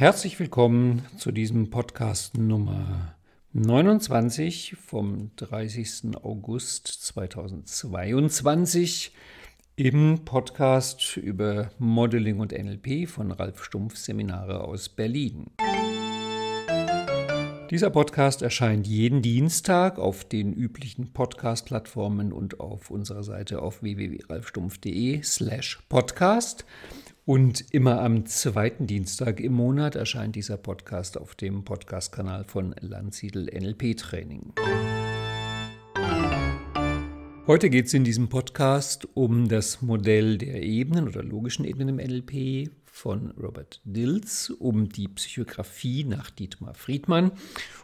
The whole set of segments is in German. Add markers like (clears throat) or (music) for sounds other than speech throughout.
Herzlich willkommen zu diesem Podcast Nummer 29 vom 30. August 2022 im Podcast über Modeling und NLP von Ralf Stumpf Seminare aus Berlin. Dieser Podcast erscheint jeden Dienstag auf den üblichen Podcast-Plattformen und auf unserer Seite auf www.ralfstumpf.de slash podcast. Und immer am zweiten Dienstag im Monat erscheint dieser Podcast auf dem Podcast-Kanal von Landsiedel NLP Training. Heute geht es in diesem Podcast um das Modell der Ebenen oder logischen Ebenen im NLP von Robert Dills, um die Psychografie nach Dietmar Friedmann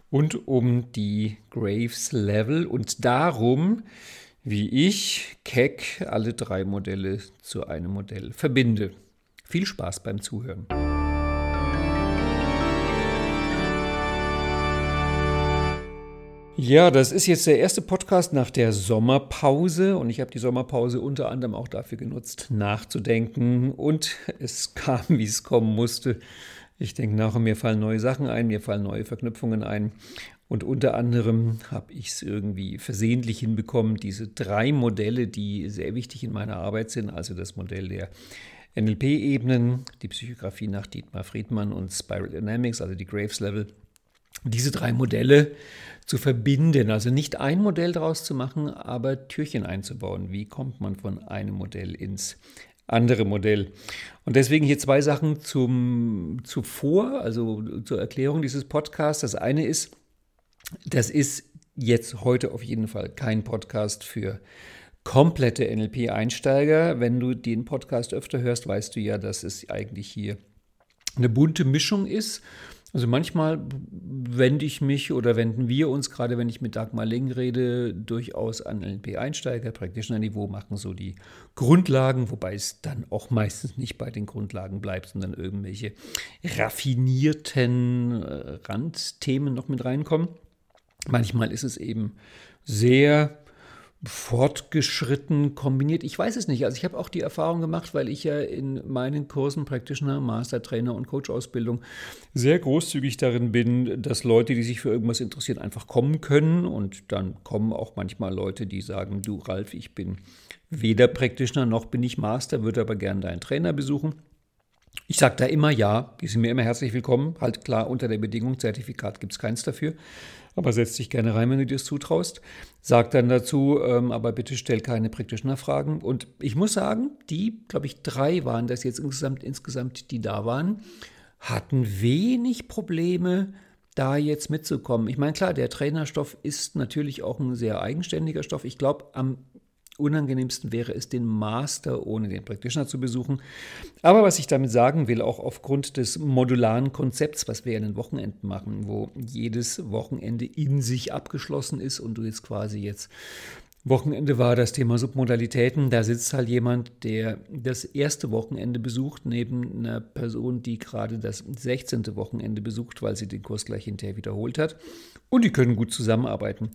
und um die Graves Level und darum, wie ich, Keck, alle drei Modelle zu einem Modell verbinde. Viel Spaß beim Zuhören. Ja, das ist jetzt der erste Podcast nach der Sommerpause und ich habe die Sommerpause unter anderem auch dafür genutzt, nachzudenken und es kam, wie es kommen musste. Ich denke nach und mir fallen neue Sachen ein, mir fallen neue Verknüpfungen ein und unter anderem habe ich es irgendwie versehentlich hinbekommen, diese drei Modelle, die sehr wichtig in meiner Arbeit sind, also das Modell der NLP-Ebenen, die Psychografie nach Dietmar Friedmann und Spiral Dynamics, also die Graves Level, diese drei Modelle zu verbinden, also nicht ein Modell daraus zu machen, aber Türchen einzubauen. Wie kommt man von einem Modell ins andere Modell? Und deswegen hier zwei Sachen zum, zuvor, also zur Erklärung dieses Podcasts. Das eine ist, das ist jetzt heute auf jeden Fall kein Podcast für komplette NLP-Einsteiger. Wenn du den Podcast öfter hörst, weißt du ja, dass es eigentlich hier eine bunte Mischung ist. Also manchmal wende ich mich oder wenden wir uns, gerade wenn ich mit Dagmar Ling rede, durchaus an NLP-Einsteiger, Practitioner-Niveau, machen so die Grundlagen, wobei es dann auch meistens nicht bei den Grundlagen bleibt, sondern irgendwelche raffinierten äh, Randthemen noch mit reinkommen. Manchmal ist es eben sehr fortgeschritten kombiniert. Ich weiß es nicht. Also ich habe auch die Erfahrung gemacht, weil ich ja in meinen Kursen Practitioner, Master, Trainer und Coach-Ausbildung sehr großzügig darin bin, dass Leute, die sich für irgendwas interessieren, einfach kommen können. Und dann kommen auch manchmal Leute, die sagen, du Ralf, ich bin weder Practitioner noch bin ich Master, würde aber gerne deinen Trainer besuchen. Ich sage da immer ja, die sind mir immer herzlich willkommen. Halt klar unter der Bedingung, Zertifikat gibt es keins dafür aber setz dich gerne rein, wenn du dir das zutraust. Sag dann dazu, ähm, aber bitte stell keine Practitioner-Fragen. Und ich muss sagen, die, glaube ich, drei waren das jetzt insgesamt, insgesamt, die da waren, hatten wenig Probleme, da jetzt mitzukommen. Ich meine, klar, der Trainerstoff ist natürlich auch ein sehr eigenständiger Stoff. Ich glaube, am unangenehmsten wäre es, den Master ohne den Practitioner zu besuchen. Aber was ich damit sagen will, auch aufgrund des modularen Konzepts, was wir in den Wochenenden machen, wo jedes Wochenende in sich abgeschlossen ist und du jetzt quasi jetzt Wochenende war das Thema Submodalitäten. Da sitzt halt jemand, der das erste Wochenende besucht, neben einer Person, die gerade das 16. Wochenende besucht, weil sie den Kurs gleich hinterher wiederholt hat. Und die können gut zusammenarbeiten.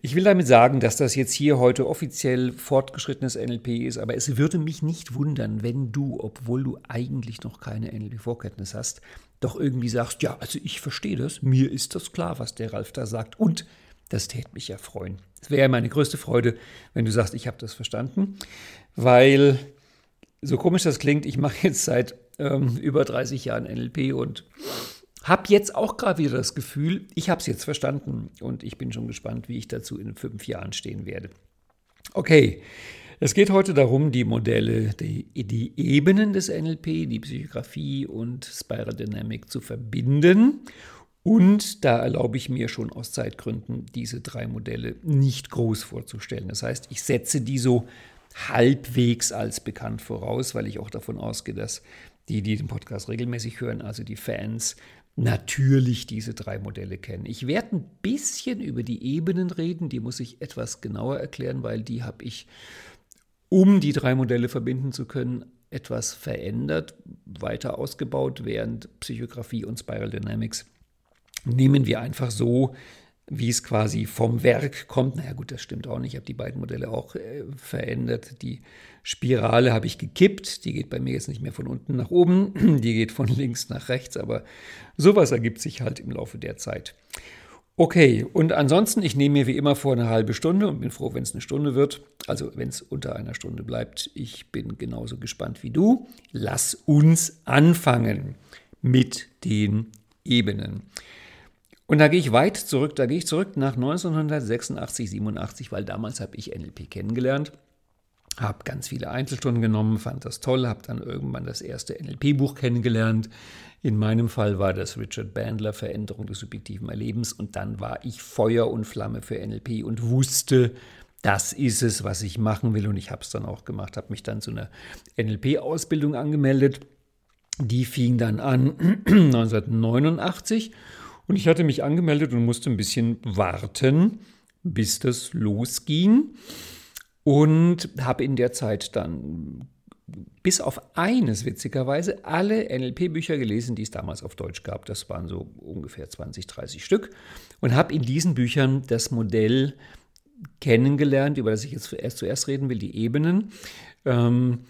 Ich will damit sagen, dass das jetzt hier heute offiziell fortgeschrittenes NLP ist, aber es würde mich nicht wundern, wenn du, obwohl du eigentlich noch keine NLP-Vorkenntnis hast, doch irgendwie sagst, ja, also ich verstehe das, mir ist das klar, was der Ralf da sagt. Und das täte mich ja freuen. Es wäre meine größte Freude, wenn du sagst, ich habe das verstanden, weil so komisch das klingt, ich mache jetzt seit ähm, über 30 Jahren NLP und habe jetzt auch gerade wieder das Gefühl, ich habe es jetzt verstanden und ich bin schon gespannt, wie ich dazu in fünf Jahren stehen werde. Okay, es geht heute darum, die Modelle, die, die Ebenen des NLP, die Psychografie und Spiral Dynamic zu verbinden und da erlaube ich mir schon aus Zeitgründen, diese drei Modelle nicht groß vorzustellen. Das heißt, ich setze die so halbwegs als bekannt voraus, weil ich auch davon ausgehe, dass die, die den Podcast regelmäßig hören, also die Fans, natürlich diese drei Modelle kennen. Ich werde ein bisschen über die Ebenen reden, die muss ich etwas genauer erklären, weil die habe ich, um die drei Modelle verbinden zu können, etwas verändert, weiter ausgebaut, während Psychografie und Spiral Dynamics nehmen wir einfach so wie es quasi vom Werk kommt. Naja gut, das stimmt auch nicht. Ich habe die beiden Modelle auch äh, verändert. Die Spirale habe ich gekippt. Die geht bei mir jetzt nicht mehr von unten nach oben. (clears throat) Die geht von links nach rechts. Aber sowas ergibt sich halt im Laufe der Zeit. Okay, und ansonsten, ich nehme mir wie immer vor eine halbe Stunde und bin froh, wenn es eine Stunde wird. Also wenn es unter einer Stunde bleibt. Ich bin genauso gespannt wie du. Lass uns anfangen mit den Ebenen. Und da gehe ich weit zurück, da gehe ich zurück nach 1986, 87, weil damals habe ich NLP kennengelernt, habe ganz viele Einzelstunden genommen, fand das toll, habe dann irgendwann das erste NLP-Buch kennengelernt. In meinem Fall war das Richard Bandler Veränderung des subjektiven Erlebens und dann war ich Feuer und Flamme für NLP und wusste, das ist es, was ich machen will und ich habe es dann auch gemacht, habe mich dann zu einer NLP-Ausbildung angemeldet. Die fing dann an (clears throat) 1989 Und ich hatte mich angemeldet und musste ein bisschen warten, bis das losging. Und habe in der Zeit dann bis auf eines witzigerweise alle NLP-Bücher gelesen, die es damals auf Deutsch gab. Das waren so ungefähr 20, 30 Stück. Und habe in diesen Büchern das Modell kennengelernt, über das ich jetzt erst zuerst reden will, die Ebenen. Ähm,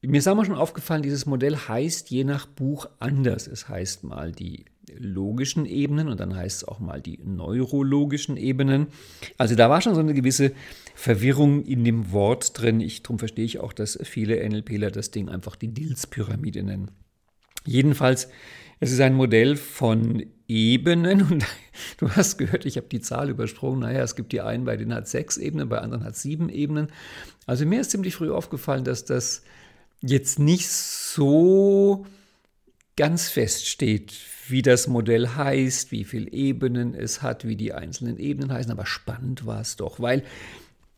mir ist mal schon aufgefallen, dieses Modell heißt je nach Buch anders. Es heißt mal die logischen Ebenen und dann heißt es auch mal die neurologischen Ebenen. Also da war schon so eine gewisse Verwirrung in dem Wort drin. Ich, darum verstehe ich auch, dass viele NLPler das Ding einfach die Dills-Pyramide nennen. Jedenfalls, es ist ein Modell von Ebenen und (laughs) du hast gehört, ich habe die Zahl übersprungen. Naja, es gibt die einen, bei denen hat sechs Ebenen, bei anderen hat sieben Ebenen. Also mir ist ziemlich früh aufgefallen, dass das jetzt nicht so ganz fest steht, wie das Modell heißt, wie viele Ebenen es hat, wie die einzelnen Ebenen heißen. Aber spannend war es doch, weil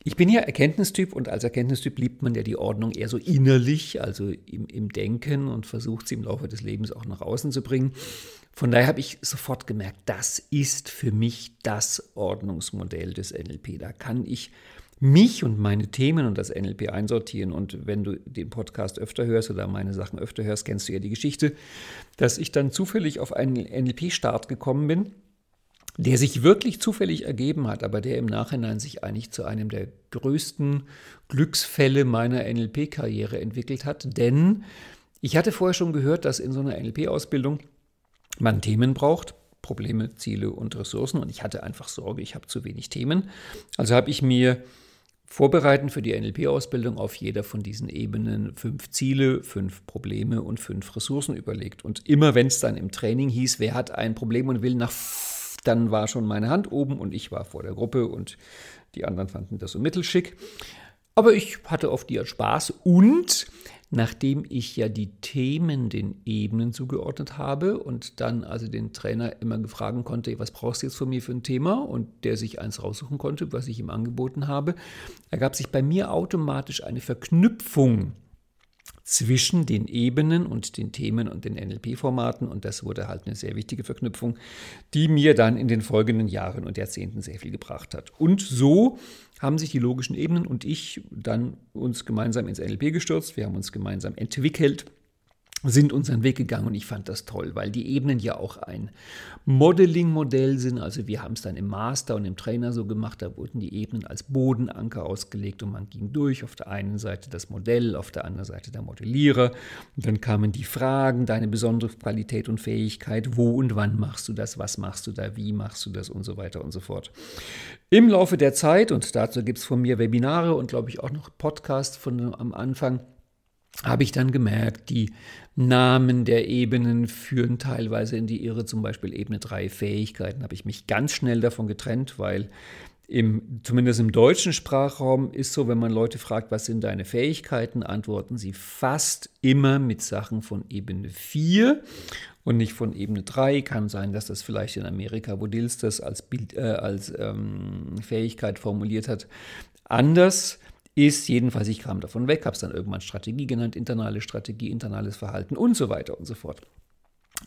ich bin ja Erkenntnistyp und als Erkenntnistyp liebt man ja die Ordnung eher so innerlich, also im, im Denken und versucht sie im Laufe des Lebens auch nach außen zu bringen. Von daher habe ich sofort gemerkt, das ist für mich das Ordnungsmodell des NLP. Da kann ich mich und meine Themen und das NLP einsortieren. Und wenn du den Podcast öfter hörst oder meine Sachen öfter hörst, kennst du ja die Geschichte, dass ich dann zufällig auf einen NLP-Start gekommen bin, der sich wirklich zufällig ergeben hat, aber der im Nachhinein sich eigentlich zu einem der größten Glücksfälle meiner NLP-Karriere entwickelt hat. Denn ich hatte vorher schon gehört, dass in so einer NLP-Ausbildung man Themen braucht, Probleme, Ziele und Ressourcen. Und ich hatte einfach Sorge, ich habe zu wenig Themen. Also habe ich mir vorbereiten für die NLP-Ausbildung auf jeder von diesen Ebenen fünf Ziele, fünf Probleme und fünf Ressourcen überlegt. Und immer wenn es dann im Training hieß, wer hat ein Problem und will nach, dann war schon meine Hand oben und ich war vor der Gruppe und die anderen fanden das so mittelschick. Aber ich hatte auf die Spaß. Und nachdem ich ja die Themen den Ebenen zugeordnet habe und dann also den Trainer immer gefragen konnte, was brauchst du jetzt von mir für ein Thema? Und der sich eins raussuchen konnte, was ich ihm angeboten habe, ergab sich bei mir automatisch eine Verknüpfung zwischen den Ebenen und den Themen und den NLP-Formaten. Und das wurde halt eine sehr wichtige Verknüpfung, die mir dann in den folgenden Jahren und Jahrzehnten sehr viel gebracht hat. Und so haben sich die logischen Ebenen und ich dann uns gemeinsam ins NLP gestürzt. Wir haben uns gemeinsam entwickelt sind unseren Weg gegangen und ich fand das toll, weil die Ebenen ja auch ein Modeling-Modell sind. Also wir haben es dann im Master und im Trainer so gemacht, da wurden die Ebenen als Bodenanker ausgelegt und man ging durch. Auf der einen Seite das Modell, auf der anderen Seite der Modellierer. Und dann kamen die Fragen, deine besondere Qualität und Fähigkeit, wo und wann machst du das, was machst du da, wie machst du das und so weiter und so fort. Im Laufe der Zeit, und dazu gibt es von mir Webinare und glaube ich auch noch Podcasts von am Anfang, habe ich dann gemerkt, die Namen der Ebenen führen teilweise in die Irre, zum Beispiel Ebene 3 Fähigkeiten, habe ich mich ganz schnell davon getrennt, weil im, zumindest im deutschen Sprachraum ist so, wenn man Leute fragt, was sind deine Fähigkeiten, antworten sie fast immer mit Sachen von Ebene 4 und nicht von Ebene 3. Kann sein, dass das vielleicht in Amerika, wo Dills das als, Bild, äh, als ähm, Fähigkeit formuliert hat, anders ist. Jedenfalls, ich kam davon weg, habe es dann irgendwann Strategie genannt, internale Strategie, internales Verhalten und so weiter und so fort.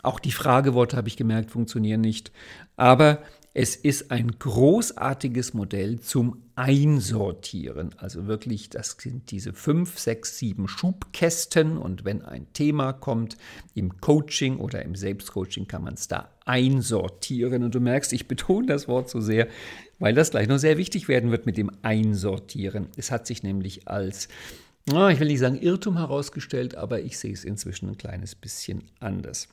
Auch die Frageworte habe ich gemerkt, funktionieren nicht. Aber es ist ein großartiges Modell zum Einsortieren. Also wirklich, das sind diese fünf, sechs, sieben Schubkästen. Und wenn ein Thema kommt im Coaching oder im Selbstcoaching, kann man es da einsortieren. Und du merkst, ich betone das Wort so sehr, weil das gleich noch sehr wichtig werden wird mit dem Einsortieren. Es hat sich nämlich als, oh, ich will nicht sagen Irrtum herausgestellt, aber ich sehe es inzwischen ein kleines bisschen anders.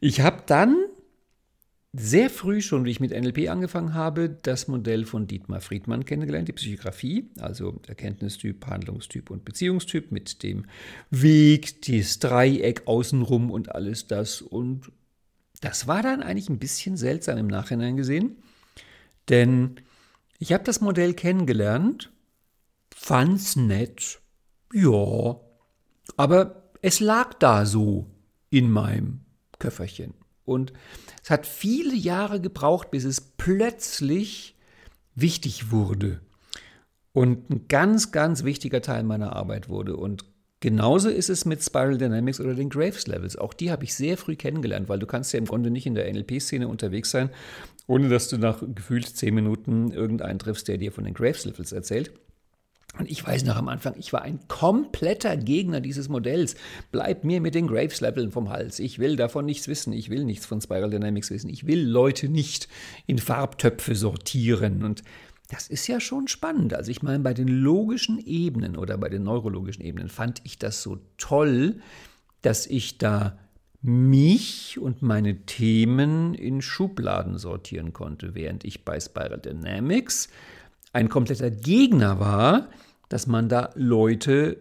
Ich habe dann sehr früh schon, wie ich mit NLP angefangen habe, das Modell von Dietmar Friedmann kennengelernt, die Psychografie, also Erkenntnistyp, Handlungstyp und Beziehungstyp mit dem Weg, das Dreieck außenrum und alles das. Und das war dann eigentlich ein bisschen seltsam im Nachhinein gesehen, denn ich habe das Modell kennengelernt, fand's nett, ja, aber es lag da so in meinem Köfferchen. Und es hat viele Jahre gebraucht, bis es plötzlich wichtig wurde und ein ganz, ganz wichtiger Teil meiner Arbeit wurde. Und genauso ist es mit Spiral Dynamics oder den Graves Levels. Auch die habe ich sehr früh kennengelernt, weil du kannst ja im Grunde nicht in der NLP-Szene unterwegs sein, ohne dass du nach gefühlt zehn Minuten irgendeinen triffst, der dir von den Graves Levels erzählt. Und ich weiß noch am Anfang, ich war ein kompletter Gegner dieses Modells. Bleib mir mit den Graves-Leveln vom Hals. Ich will davon nichts wissen. Ich will nichts von Spiral Dynamics wissen. Ich will Leute nicht in Farbtöpfe sortieren. Und das ist ja schon spannend. Also ich meine, bei den logischen Ebenen oder bei den neurologischen Ebenen fand ich das so toll, dass ich da mich und meine Themen in Schubladen sortieren konnte, während ich bei Spiral Dynamics ein kompletter Gegner war, dass man da Leute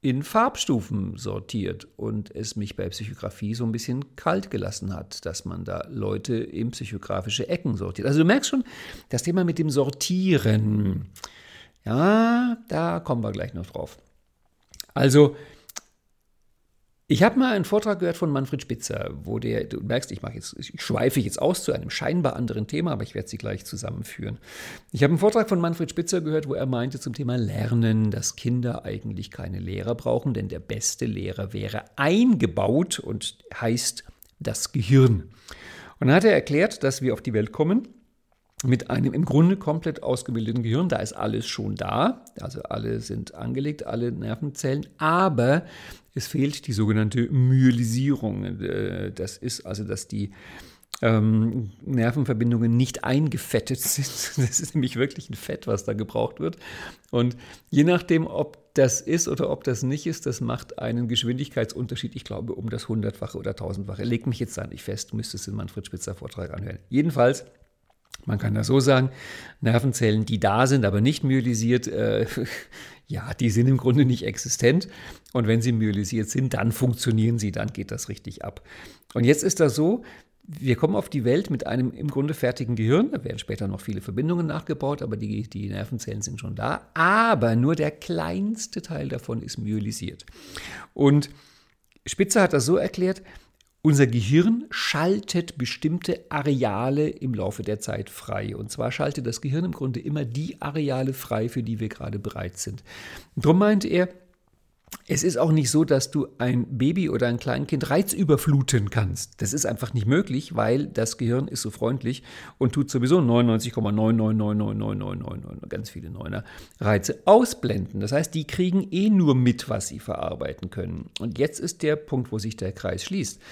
in Farbstufen sortiert und es mich bei Psychografie so ein bisschen kalt gelassen hat, dass man da Leute in psychografische Ecken sortiert. Also du merkst schon, das Thema mit dem Sortieren, ja, da kommen wir gleich noch drauf. Also ich habe mal einen Vortrag gehört von Manfred Spitzer, wo der, du merkst, ich jetzt, ich schweife jetzt aus zu einem scheinbar anderen Thema, aber ich werde sie gleich zusammenführen. Ich habe einen Vortrag von Manfred Spitzer gehört, wo er meinte zum Thema Lernen, dass Kinder eigentlich keine Lehrer brauchen, denn der beste Lehrer wäre eingebaut und heißt das Gehirn. Und dann hat er erklärt, dass wir auf die Welt kommen mit einem im Grunde komplett ausgebildeten Gehirn. Da ist alles schon da, also alle sind angelegt, alle Nervenzellen, aber es fehlt die sogenannte Myelisierung. Äh, das ist also, dass die ähm, Nervenverbindungen nicht eingefettet (laughs) sind. Das ist nämlich wirklich ein Fett, was da gebraucht wird. Und je nachdem, ob das ist oder ob das nicht ist, das macht einen Geschwindigkeitsunterschied, ich glaube, um das hundertfache oder tausendfache. Leg mich jetzt da nicht fest, müsste es in Manfred Spitzer Vortrag anhören. Jedenfalls man kann das so sagen, Nervenzellen, die da sind, aber nicht myelisiert, äh, (laughs) ja, die sind im Grunde nicht existent. Und wenn sie myelisiert sind, dann funktionieren sie, dann geht das richtig ab. Und jetzt ist das so, wir kommen auf die Welt mit einem im Grunde fertigen Gehirn. Da werden später noch viele Verbindungen nachgebaut, aber die, die Nervenzellen sind schon da. Aber nur der kleinste Teil davon ist myelisiert. Und Spitzer hat das so erklärt, unser Gehirn schaltet bestimmte Areale im Laufe der Zeit frei. Und zwar schaltet das Gehirn im Grunde immer die Areale frei, für die wir gerade bereit sind. Darum meinte er, es ist auch nicht so, dass du ein Baby oder ein Kleinkind reizüberfluten kannst. Das ist einfach nicht möglich, weil das Gehirn ist so freundlich und tut sowieso 99,9999999 ganz viele Neuner Reize ausblenden. Das heißt, die kriegen eh nur mit, was sie verarbeiten können. Und jetzt ist der Punkt, wo sich der Kreis schließt.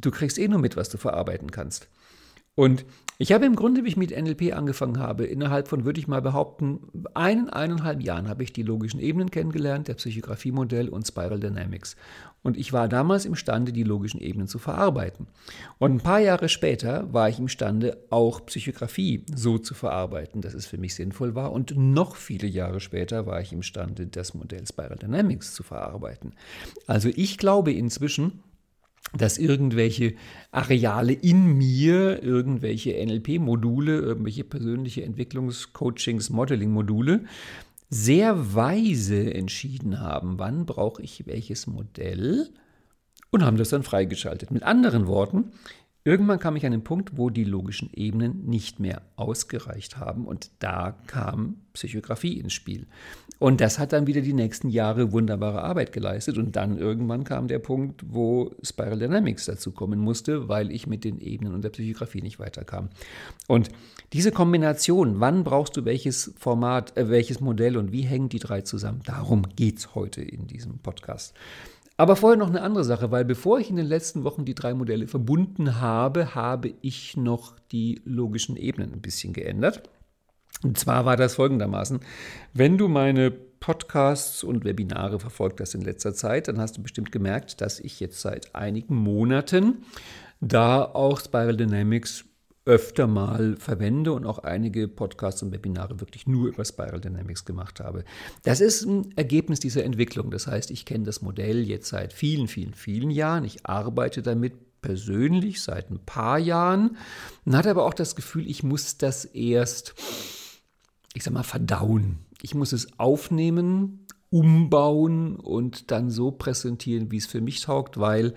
Du kriegst eh nur mit, was du verarbeiten kannst. Und ich habe im Grunde, wie ich mit NLP angefangen habe, innerhalb von, würde ich mal behaupten, einen, eineinhalb Jahren habe ich die logischen Ebenen kennengelernt, der Psychographie-Modell und Spiral Dynamics. Und ich war damals imstande, die logischen Ebenen zu verarbeiten. Und ein paar Jahre später war ich imstande, auch Psychografie so zu verarbeiten, dass es für mich sinnvoll war. Und noch viele Jahre später war ich imstande, das Modell Spiral Dynamics zu verarbeiten. Also ich glaube inzwischen, dass irgendwelche Areale in mir, irgendwelche NLP-Module, irgendwelche persönliche Entwicklungs-, Coachings-, Modeling-Module sehr weise entschieden haben, wann brauche ich welches Modell und haben das dann freigeschaltet. Mit anderen Worten, irgendwann kam ich an den Punkt, wo die logischen Ebenen nicht mehr ausgereicht haben und da kam Psychografie ins Spiel. Und das hat dann wieder die nächsten Jahre wunderbare Arbeit geleistet. Und dann irgendwann kam der Punkt, wo Spiral Dynamics dazu kommen musste, weil ich mit den Ebenen und der Psychografie nicht weiterkam. Und diese Kombination, wann brauchst du welches Format, äh, welches Modell und wie hängen die drei zusammen, darum geht es heute in diesem Podcast. Aber vorher noch eine andere Sache, weil bevor ich in den letzten Wochen die drei Modelle verbunden habe, habe ich noch die logischen Ebenen ein bisschen geändert. Und zwar war das folgendermaßen, wenn du meine Podcasts und Webinare verfolgt hast in letzter Zeit, dann hast du bestimmt gemerkt, dass ich jetzt seit einigen Monaten da auch Spiral Dynamics öfter mal verwende und auch einige Podcasts und Webinare wirklich nur über Spiral Dynamics gemacht habe. Das ist ein Ergebnis dieser Entwicklung. Das heißt, ich kenne das Modell jetzt seit vielen, vielen, vielen Jahren. Ich arbeite damit persönlich seit ein paar Jahren und hatte aber auch das Gefühl, ich muss das erst ich sag mal, verdauen. Ich muss es aufnehmen, umbauen und dann so präsentieren, wie es für mich taugt, weil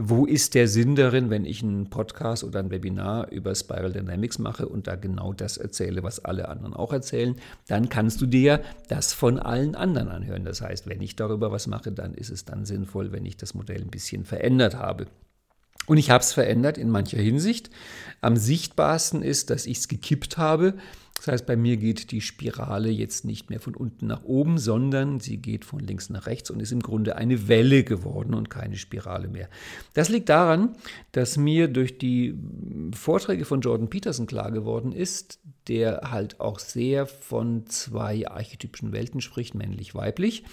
wo ist der Sinn darin, wenn ich einen Podcast oder ein Webinar über Spiral Dynamics mache und da genau das erzähle, was alle anderen auch erzählen? Dann kannst du dir das von allen anderen anhören. Das heißt, wenn ich darüber was mache, dann ist es dann sinnvoll, wenn ich das Modell ein bisschen verändert habe. Und ich habe es verändert in mancher Hinsicht. Am sichtbarsten ist, dass ich es gekippt habe. Das heißt, bei mir geht die Spirale jetzt nicht mehr von unten nach oben, sondern sie geht von links nach rechts und ist im Grunde eine Welle geworden und keine Spirale mehr. Das liegt daran, dass mir durch die Vorträge von Jordan Peterson klar geworden ist, der halt auch sehr von zwei archetypischen Welten spricht, männlich-weiblich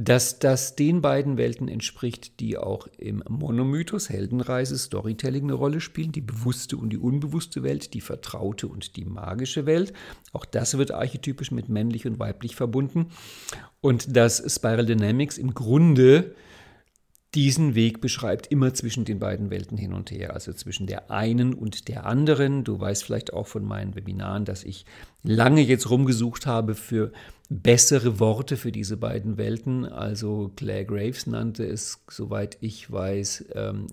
dass das den beiden Welten entspricht, die auch im Monomythos Heldenreise Storytelling eine Rolle spielen, die bewusste und die unbewusste Welt, die vertraute und die magische Welt. Auch das wird archetypisch mit männlich und weiblich verbunden. Und dass Spiral Dynamics im Grunde diesen Weg beschreibt, immer zwischen den beiden Welten hin und her, also zwischen der einen und der anderen. Du weißt vielleicht auch von meinen Webinaren, dass ich lange jetzt rumgesucht habe für bessere Worte für diese beiden Welten. Also Claire Graves nannte es, soweit ich weiß, ähm,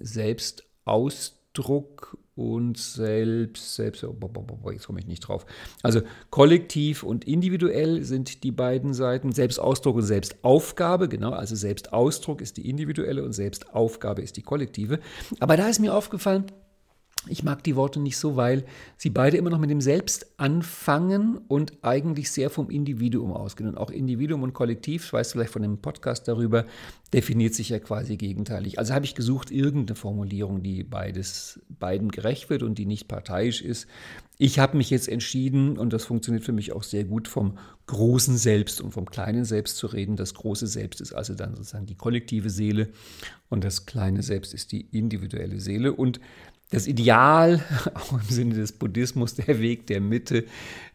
Selbstausdruck und selbst, selbst, oh, jetzt komme ich nicht drauf. Also kollektiv und individuell sind die beiden Seiten, Selbstausdruck und Selbstaufgabe, genau, also Selbstausdruck ist die individuelle und Selbstaufgabe ist die kollektive. Aber da ist mir aufgefallen, ich mag die Worte nicht so, weil sie beide immer noch mit dem Selbst anfangen und eigentlich sehr vom Individuum ausgehen. Und auch Individuum und Kollektiv, weißt du vielleicht von dem Podcast darüber, definiert sich ja quasi gegenteilig. Also habe ich gesucht, irgendeine Formulierung, die beides, beiden gerecht wird und die nicht parteiisch ist. Ich habe mich jetzt entschieden, und das funktioniert für mich auch sehr gut, vom großen Selbst und vom kleinen Selbst zu reden. Das große Selbst ist also dann sozusagen die kollektive Seele und das kleine Selbst ist die individuelle Seele. Und das Ideal, (laughs) auch im Sinne des Buddhismus, der Weg der Mitte,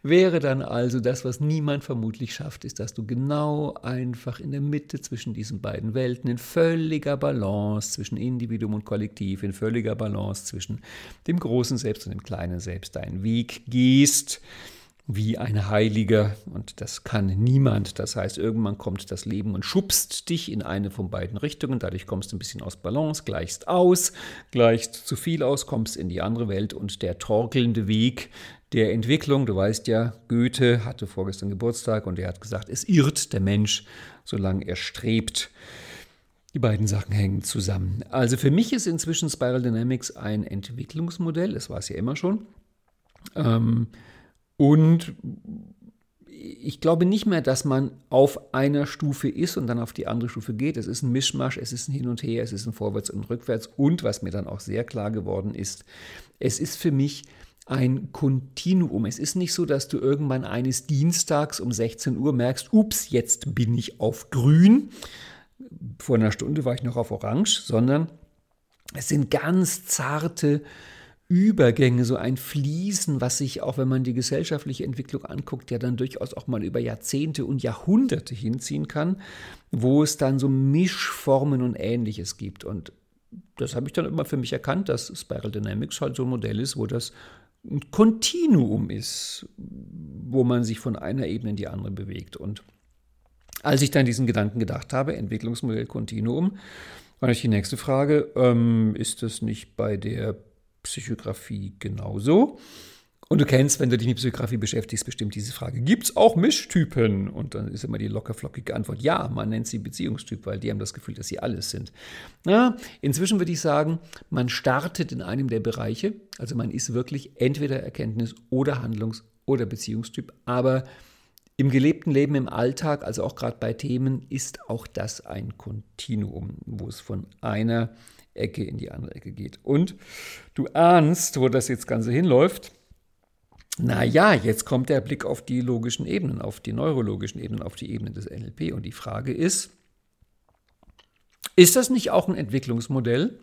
wäre dann also das, was niemand vermutlich schafft, ist, dass du genau einfach in der Mitte zwischen diesen beiden Welten in völliger Balance zwischen Individuum und Kollektiv, in völliger Balance zwischen dem großen Selbst und dem kleinen Selbst deinen Weg gehst wie ein Heiliger und das kann niemand. Das heißt, irgendwann kommt das Leben und schubst dich in eine von beiden Richtungen. Dadurch kommst du ein bisschen aus Balance, gleichst aus, gleichst zu viel aus, kommst in die andere Welt und der torkelnde Weg der Entwicklung, du weißt ja, Goethe hatte vorgestern Geburtstag und er hat gesagt, es irrt der Mensch, solange er strebt. Die beiden Sachen hängen zusammen. Also für mich ist inzwischen Spiral Dynamics ein Entwicklungsmodell, es war es ja immer schon. Ähm, und ich glaube nicht mehr, dass man auf einer Stufe ist und dann auf die andere Stufe geht. Es ist ein Mischmasch, es ist ein Hin und Her, es ist ein Vorwärts und Rückwärts. Und was mir dann auch sehr klar geworden ist, es ist für mich ein Kontinuum. Es ist nicht so, dass du irgendwann eines Dienstags um 16 Uhr merkst, ups, jetzt bin ich auf grün. Vor einer Stunde war ich noch auf orange, sondern es sind ganz zarte Übergänge, so ein Fließen, was sich, auch wenn man die gesellschaftliche Entwicklung anguckt, ja dann durchaus auch mal über Jahrzehnte und Jahrhunderte hinziehen kann, wo es dann so Mischformen und Ähnliches gibt. Und das habe ich dann immer für mich erkannt, dass Spiral Dynamics halt so ein Modell ist, wo das ein Kontinuum ist, wo man sich von einer Ebene in die andere bewegt. Und als ich dann diesen Gedanken gedacht habe, Entwicklungsmodell Kontinuum, war natürlich die nächste Frage, ähm, ist das nicht bei der Psychografie genauso. Und du kennst, wenn du dich mit Psychografie beschäftigst, bestimmt diese Frage, gibt es auch Mischtypen? Und dann ist immer die lockerflockige Antwort, ja, man nennt sie Beziehungstyp, weil die haben das Gefühl, dass sie alles sind. Na, inzwischen würde ich sagen, man startet in einem der Bereiche, also man ist wirklich entweder Erkenntnis- oder Handlungs- oder Beziehungstyp, aber im gelebten Leben, im Alltag, also auch gerade bei Themen, ist auch das ein Kontinuum, wo es von einer Ecke in die andere Ecke geht. Und du ahnst, wo das jetzt Ganze hinläuft. Naja, jetzt kommt der Blick auf die logischen Ebenen, auf die neurologischen Ebenen, auf die Ebene des NLP. Und die Frage ist, ist das nicht auch ein Entwicklungsmodell?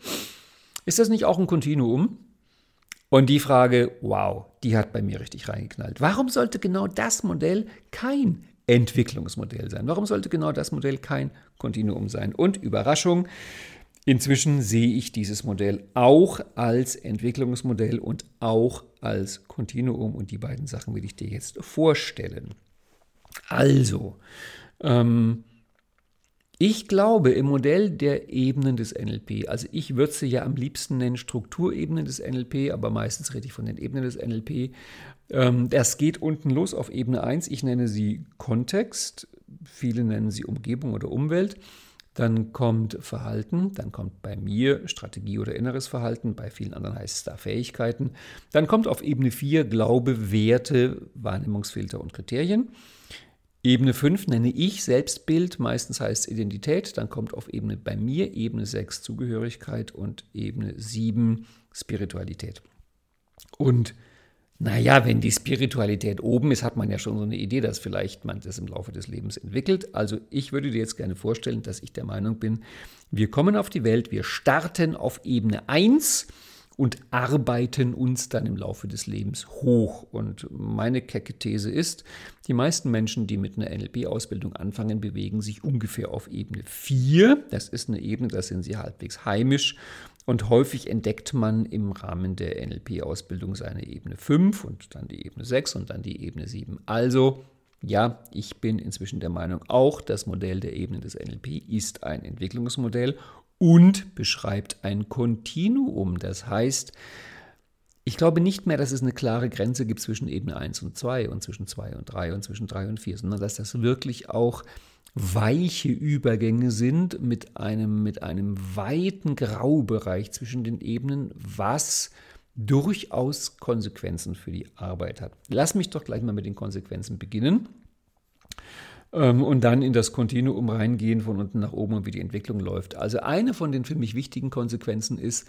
Ist das nicht auch ein Kontinuum? Und die Frage, wow, die hat bei mir richtig reingeknallt. Warum sollte genau das Modell kein Entwicklungsmodell sein? Warum sollte genau das Modell kein Kontinuum sein? Und Überraschung, Inzwischen sehe ich dieses Modell auch als Entwicklungsmodell und auch als Kontinuum und die beiden Sachen will ich dir jetzt vorstellen. Also, ähm, ich glaube im Modell der Ebenen des NLP, also ich würde sie ja am liebsten nennen Strukturebenen des NLP, aber meistens rede ich von den Ebenen des NLP. Ähm, das geht unten los auf Ebene 1, ich nenne sie Kontext, viele nennen sie Umgebung oder Umwelt. Dann kommt Verhalten, dann kommt bei mir Strategie oder inneres Verhalten, bei vielen anderen heißt es da Fähigkeiten. Dann kommt auf Ebene 4 Glaube, Werte, Wahrnehmungsfilter und Kriterien. Ebene 5 nenne ich Selbstbild, meistens heißt es Identität. Dann kommt auf Ebene bei mir Ebene 6 Zugehörigkeit und Ebene 7 Spiritualität. Und naja, wenn die Spiritualität oben ist, hat man ja schon so eine Idee, dass vielleicht man das im Laufe des Lebens entwickelt. Also ich würde dir jetzt gerne vorstellen, dass ich der Meinung bin, wir kommen auf die Welt, wir starten auf Ebene 1 und arbeiten uns dann im Laufe des Lebens hoch. Und meine kecke These ist, die meisten Menschen, die mit einer NLP-Ausbildung anfangen, bewegen sich ungefähr auf Ebene 4. Das ist eine Ebene, da sind sie halbwegs heimisch und häufig entdeckt man im Rahmen der NLP-Ausbildung seine Ebene 5 und dann die Ebene 6 und dann die Ebene 7. Also ja, ich bin inzwischen der Meinung, auch das Modell der Ebene des NLP ist ein Entwicklungsmodell und beschreibt ein Kontinuum. Das heißt, ich glaube nicht mehr, dass es eine klare Grenze gibt zwischen Ebene 1 und 2 und zwischen 2 und 3 und zwischen 3 und 4, sondern dass das wirklich auch weiche Übergänge sind mit einem, mit einem weiten Graubereich zwischen den Ebenen, was durchaus Konsequenzen für die Arbeit hat. Lass mich doch gleich mal mit den Konsequenzen beginnen ähm, und dann in das Kontinuum reingehen von unten nach oben und wie die Entwicklung läuft. Also eine von den für mich wichtigen Konsequenzen ist,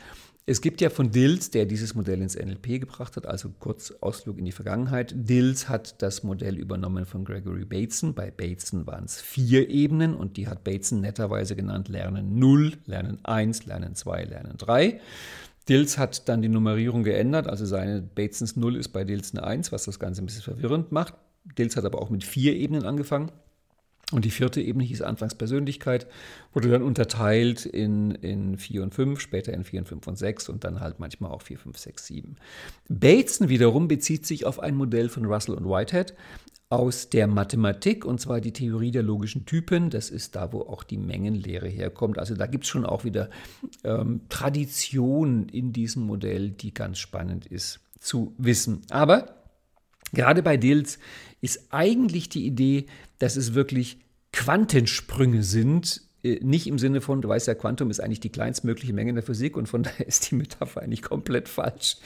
es gibt ja von Dills, der dieses Modell ins NLP gebracht hat, also kurz Ausflug in die Vergangenheit. Dills hat das Modell übernommen von Gregory Bateson. Bei Bateson waren es vier Ebenen und die hat Bateson netterweise genannt Lernen 0, Lernen 1, Lernen 2, Lernen 3. Dills hat dann die Nummerierung geändert, also seine Batesons 0 ist bei Dills eine 1, was das Ganze ein bisschen verwirrend macht. Dills hat aber auch mit vier Ebenen angefangen. Und die vierte Ebene hieß anfangs Persönlichkeit, wurde dann unterteilt in, in 4 und 5, später in 4 und 5 und 6 und dann halt manchmal auch 4, 5, 6, 7. Bateson wiederum bezieht sich auf ein Modell von Russell und Whitehead aus der Mathematik und zwar die Theorie der logischen Typen. Das ist da, wo auch die Mengenlehre herkommt. Also da gibt es schon auch wieder ähm, Tradition in diesem Modell, die ganz spannend ist zu wissen. Aber gerade bei Dills ist eigentlich die Idee, dass es wirklich Quantensprünge sind, nicht im Sinne von, du weißt ja, Quantum ist eigentlich die kleinstmögliche Menge in der Physik und von (laughs) daher ist die Metapher eigentlich komplett falsch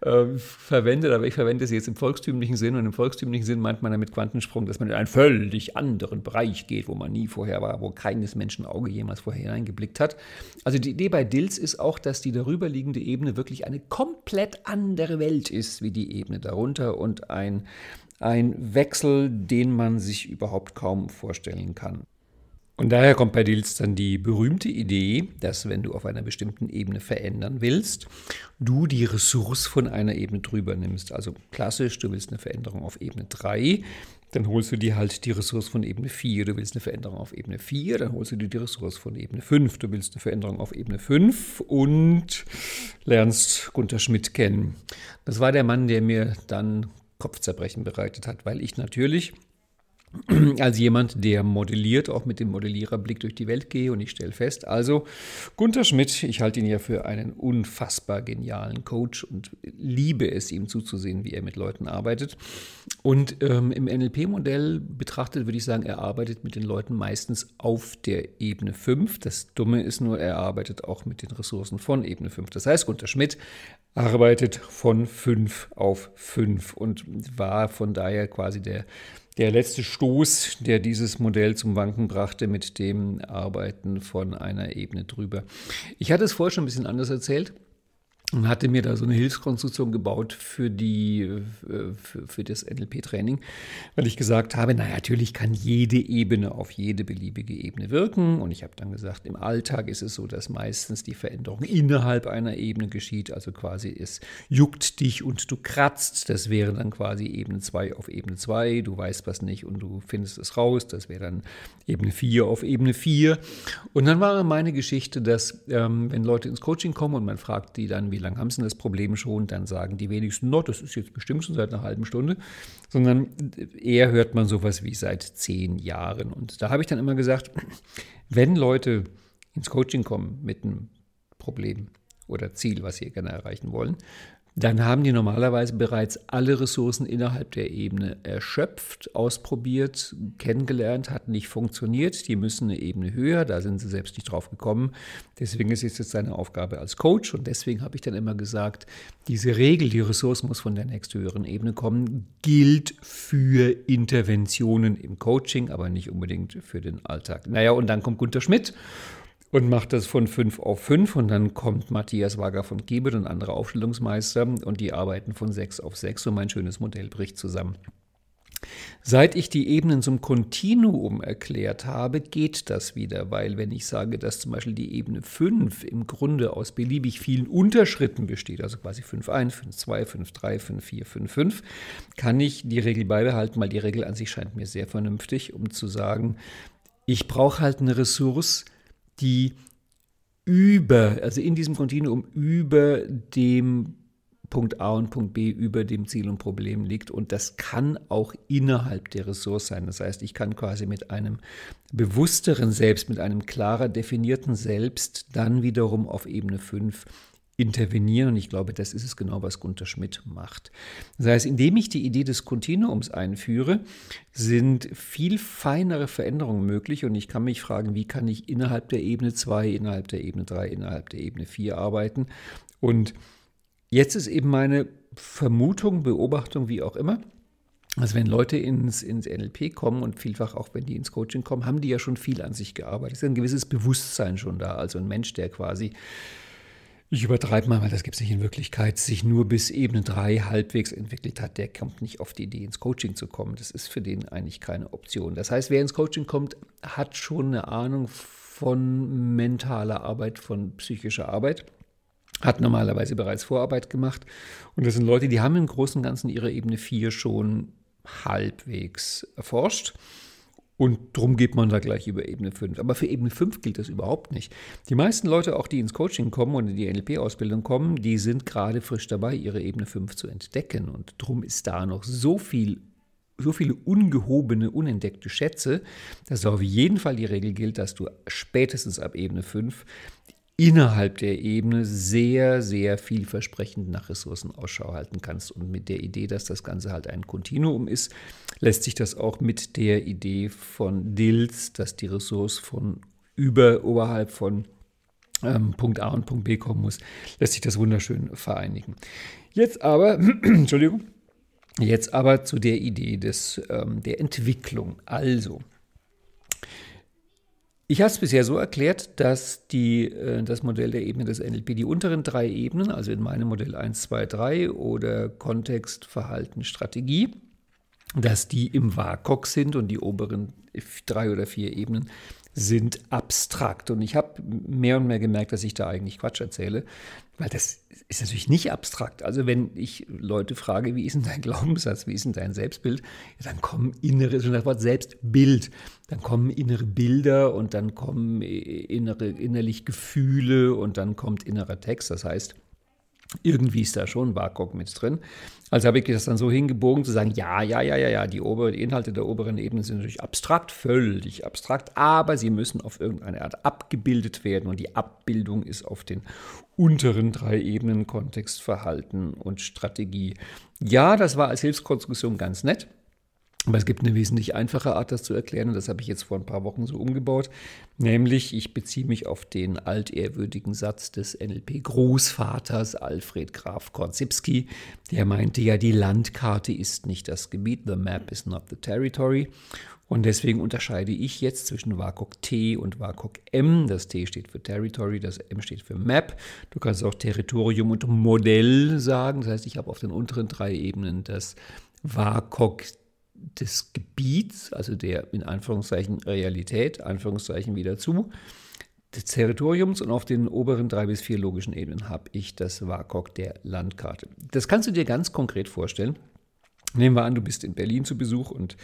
äh, verwendet, aber ich verwende sie jetzt im volkstümlichen Sinn und im volkstümlichen Sinn meint man damit Quantensprung, dass man in einen völlig anderen Bereich geht, wo man nie vorher war, wo keines Menschen Auge jemals vorher hineingeblickt hat. Also die Idee bei Dills ist auch, dass die darüberliegende Ebene wirklich eine komplett andere Welt ist wie die Ebene darunter und ein ein Wechsel, den man sich überhaupt kaum vorstellen kann. Und daher kommt bei Dils dann die berühmte Idee, dass wenn du auf einer bestimmten Ebene verändern willst, du die Ressource von einer Ebene drüber nimmst. Also klassisch, du willst eine Veränderung auf Ebene 3, dann holst du dir halt die Ressource von Ebene 4. Du willst eine Veränderung auf Ebene 4, dann holst du dir die Ressource von Ebene 5. Du willst eine Veränderung auf Ebene 5 und lernst Gunter Schmidt kennen. Das war der Mann, der mir dann Kopfzerbrechen bereitet hat, weil ich natürlich als jemand, der modelliert, auch mit dem Modelliererblick durch die Welt gehe und ich stelle fest, also Gunther Schmidt, ich halte ihn ja für einen unfassbar genialen Coach und liebe es, ihm zuzusehen, wie er mit Leuten arbeitet. Und ähm, im NLP-Modell betrachtet würde ich sagen, er arbeitet mit den Leuten meistens auf der Ebene 5. Das Dumme ist nur, er arbeitet auch mit den Ressourcen von Ebene 5. Das heißt, Gunther Schmidt arbeitet von 5 auf 5 und war von daher quasi der der letzte Stoß, der dieses Modell zum Wanken brachte, mit dem Arbeiten von einer Ebene drüber. Ich hatte es vorher schon ein bisschen anders erzählt und hatte mir da so eine Hilfskonstruktion gebaut für, die, äh, für, für das NLP-Training, weil ich gesagt habe, na natürlich kann jede Ebene auf jede beliebige Ebene wirken. Und ich habe dann gesagt, im Alltag ist es so, dass meistens die Veränderung innerhalb einer Ebene geschieht. Also quasi es juckt dich und du kratzt. Das wäre dann quasi Ebene 2 auf Ebene 2. Du weißt was nicht und du findest es raus. Das wäre dann Ebene 4 auf Ebene 4. Und dann war meine Geschichte, dass ähm, wenn Leute ins Coaching kommen und man fragt die dann, wie lange haben sie das Problem schon, dann sagen die wenigsten, no, das ist jetzt bestimmt schon seit einer halben Stunde, sondern eher hört man sowas wie seit zehn Jahren. Und da habe ich dann immer gesagt, wenn Leute ins Coaching kommen mit einem Problem oder Ziel, was sie gerne erreichen wollen, dann haben die normalerweise bereits alle Ressourcen innerhalb der Ebene erschöpft, ausprobiert, kennengelernt, hat nicht funktioniert. Die müssen eine Ebene höher, da sind sie selbst nicht drauf gekommen. Deswegen ist es jetzt seine Aufgabe als Coach und deswegen habe ich dann immer gesagt, diese Regel, die Ressource muss von der nächsthöheren Ebene kommen, gilt für Interventionen im Coaching, aber nicht unbedingt für den Alltag. Naja, und dann kommt Gunter Schmidt und macht das von 5 auf 5 und dann kommt Matthias Wager von Gebet und andere Aufstellungsmeister. Und die arbeiten von 6 auf 6 und mein schönes Modell bricht zusammen. Seit ich die Ebenen zum Kontinuum erklärt habe, geht das wieder, weil wenn ich sage, dass zum Beispiel die Ebene 5 im Grunde aus beliebig vielen Unterschritten besteht, also quasi 5.1, 5.2, 5.3, 5.4, 5.5, kann ich die Regel beibehalten, weil die Regel an sich scheint mir sehr vernünftig, um zu sagen, ich brauche halt eine Ressource, die über, also in diesem Kontinuum über dem Punkt A und Punkt B über dem Ziel und Problem liegt. Und das kann auch innerhalb der Ressource sein. Das heißt, ich kann quasi mit einem bewussteren Selbst, mit einem klarer definierten Selbst dann wiederum auf Ebene 5 intervenieren. Und ich glaube, das ist es genau, was Gunther Schmidt macht. Das heißt, indem ich die Idee des Kontinuums einführe, sind viel feinere Veränderungen möglich. Und ich kann mich fragen, wie kann ich innerhalb der Ebene 2, innerhalb der Ebene 3, innerhalb der Ebene 4 arbeiten. Und jetzt ist eben meine Vermutung, Beobachtung, wie auch immer, also wenn Leute ins, ins NLP kommen und vielfach auch wenn die ins Coaching kommen, haben die ja schon viel an sich gearbeitet. Es ist ein gewisses Bewusstsein schon da. Also ein Mensch, der quasi ich übertreibe mal, weil das gibt es nicht in Wirklichkeit, sich nur bis Ebene 3 halbwegs entwickelt hat, der kommt nicht auf die Idee, ins Coaching zu kommen. Das ist für den eigentlich keine Option. Das heißt, wer ins Coaching kommt, hat schon eine Ahnung von mentaler Arbeit, von psychischer Arbeit, hat normalerweise bereits Vorarbeit gemacht. Und das sind Leute, die haben im Großen und Ganzen ihre Ebene 4 schon halbwegs erforscht. Und drum geht man da gleich über Ebene 5. Aber für Ebene 5 gilt das überhaupt nicht. Die meisten Leute, auch die ins Coaching kommen und in die NLP-Ausbildung kommen, die sind gerade frisch dabei, ihre Ebene 5 zu entdecken. Und drum ist da noch so viel so viele ungehobene, unentdeckte Schätze, dass auf jeden Fall die Regel gilt, dass du spätestens ab Ebene 5 innerhalb der Ebene sehr, sehr vielversprechend nach Ressourcen Ausschau halten kannst. Und mit der Idee, dass das Ganze halt ein Kontinuum ist, lässt sich das auch mit der Idee von Dils, dass die Ressource von über, oberhalb von ähm, Punkt A und Punkt B kommen muss, lässt sich das wunderschön vereinigen. Jetzt aber, (clears throat) Entschuldigung, jetzt aber zu der Idee des, ähm, der Entwicklung. Also, ich habe es bisher so erklärt, dass die, äh, das Modell der Ebene des NLP die unteren drei Ebenen, also in meinem Modell 1, 2, 3 oder Kontext, Verhalten, Strategie, dass die im WAKOK sind und die oberen drei oder vier Ebenen sind abstrakt. Und ich habe mehr und mehr gemerkt, dass ich da eigentlich Quatsch erzähle, weil das ist natürlich nicht abstrakt. Also wenn ich Leute frage, wie ist denn dein Glaubenssatz, wie ist denn dein Selbstbild, dann kommen innere, schon das Wort Selbstbild, dann kommen innere Bilder und dann kommen innere, innerlich Gefühle und dann kommt innerer Text. Das heißt, Irgendwie ist da schon WAKOK mit drin. Also habe ich das dann so hingebogen zu sagen, ja, ja, ja, ja, ja, die, obere, die Inhalte der oberen Ebene sind natürlich abstrakt, völlig abstrakt, aber sie müssen auf irgendeine Art abgebildet werden und die Abbildung ist auf den unteren drei Ebenen Kontext, Verhalten und Strategie. Ja, das war als Hilfskonstruktion ganz nett. Aber es gibt eine wesentlich einfache Art, das zu erklären, und das habe ich jetzt vor ein paar Wochen so umgebaut. Nämlich, ich beziehe mich auf den altehrwürdigen Satz des NLP-Großvaters Alfred Graf Korzybski. Der meinte ja, die Landkarte ist nicht das Gebiet, the map is not the territory. Und deswegen unterscheide ich jetzt zwischen WAKOK T und WAKOK M. Das T steht für Territory, das M steht für Map. Du kannst auch Territorium und Modell sagen. Das heißt, ich habe auf den unteren drei Ebenen das WAKOK des Gebiets, also der in Anführungszeichen Realität, Anführungszeichen wieder zu, des Territoriums und auf den oberen drei bis vier logischen Ebenen habe ich das WAKOK der Landkarte. Das kannst du dir ganz konkret vorstellen. Nehmen wir an, du bist in Berlin zu Besuch und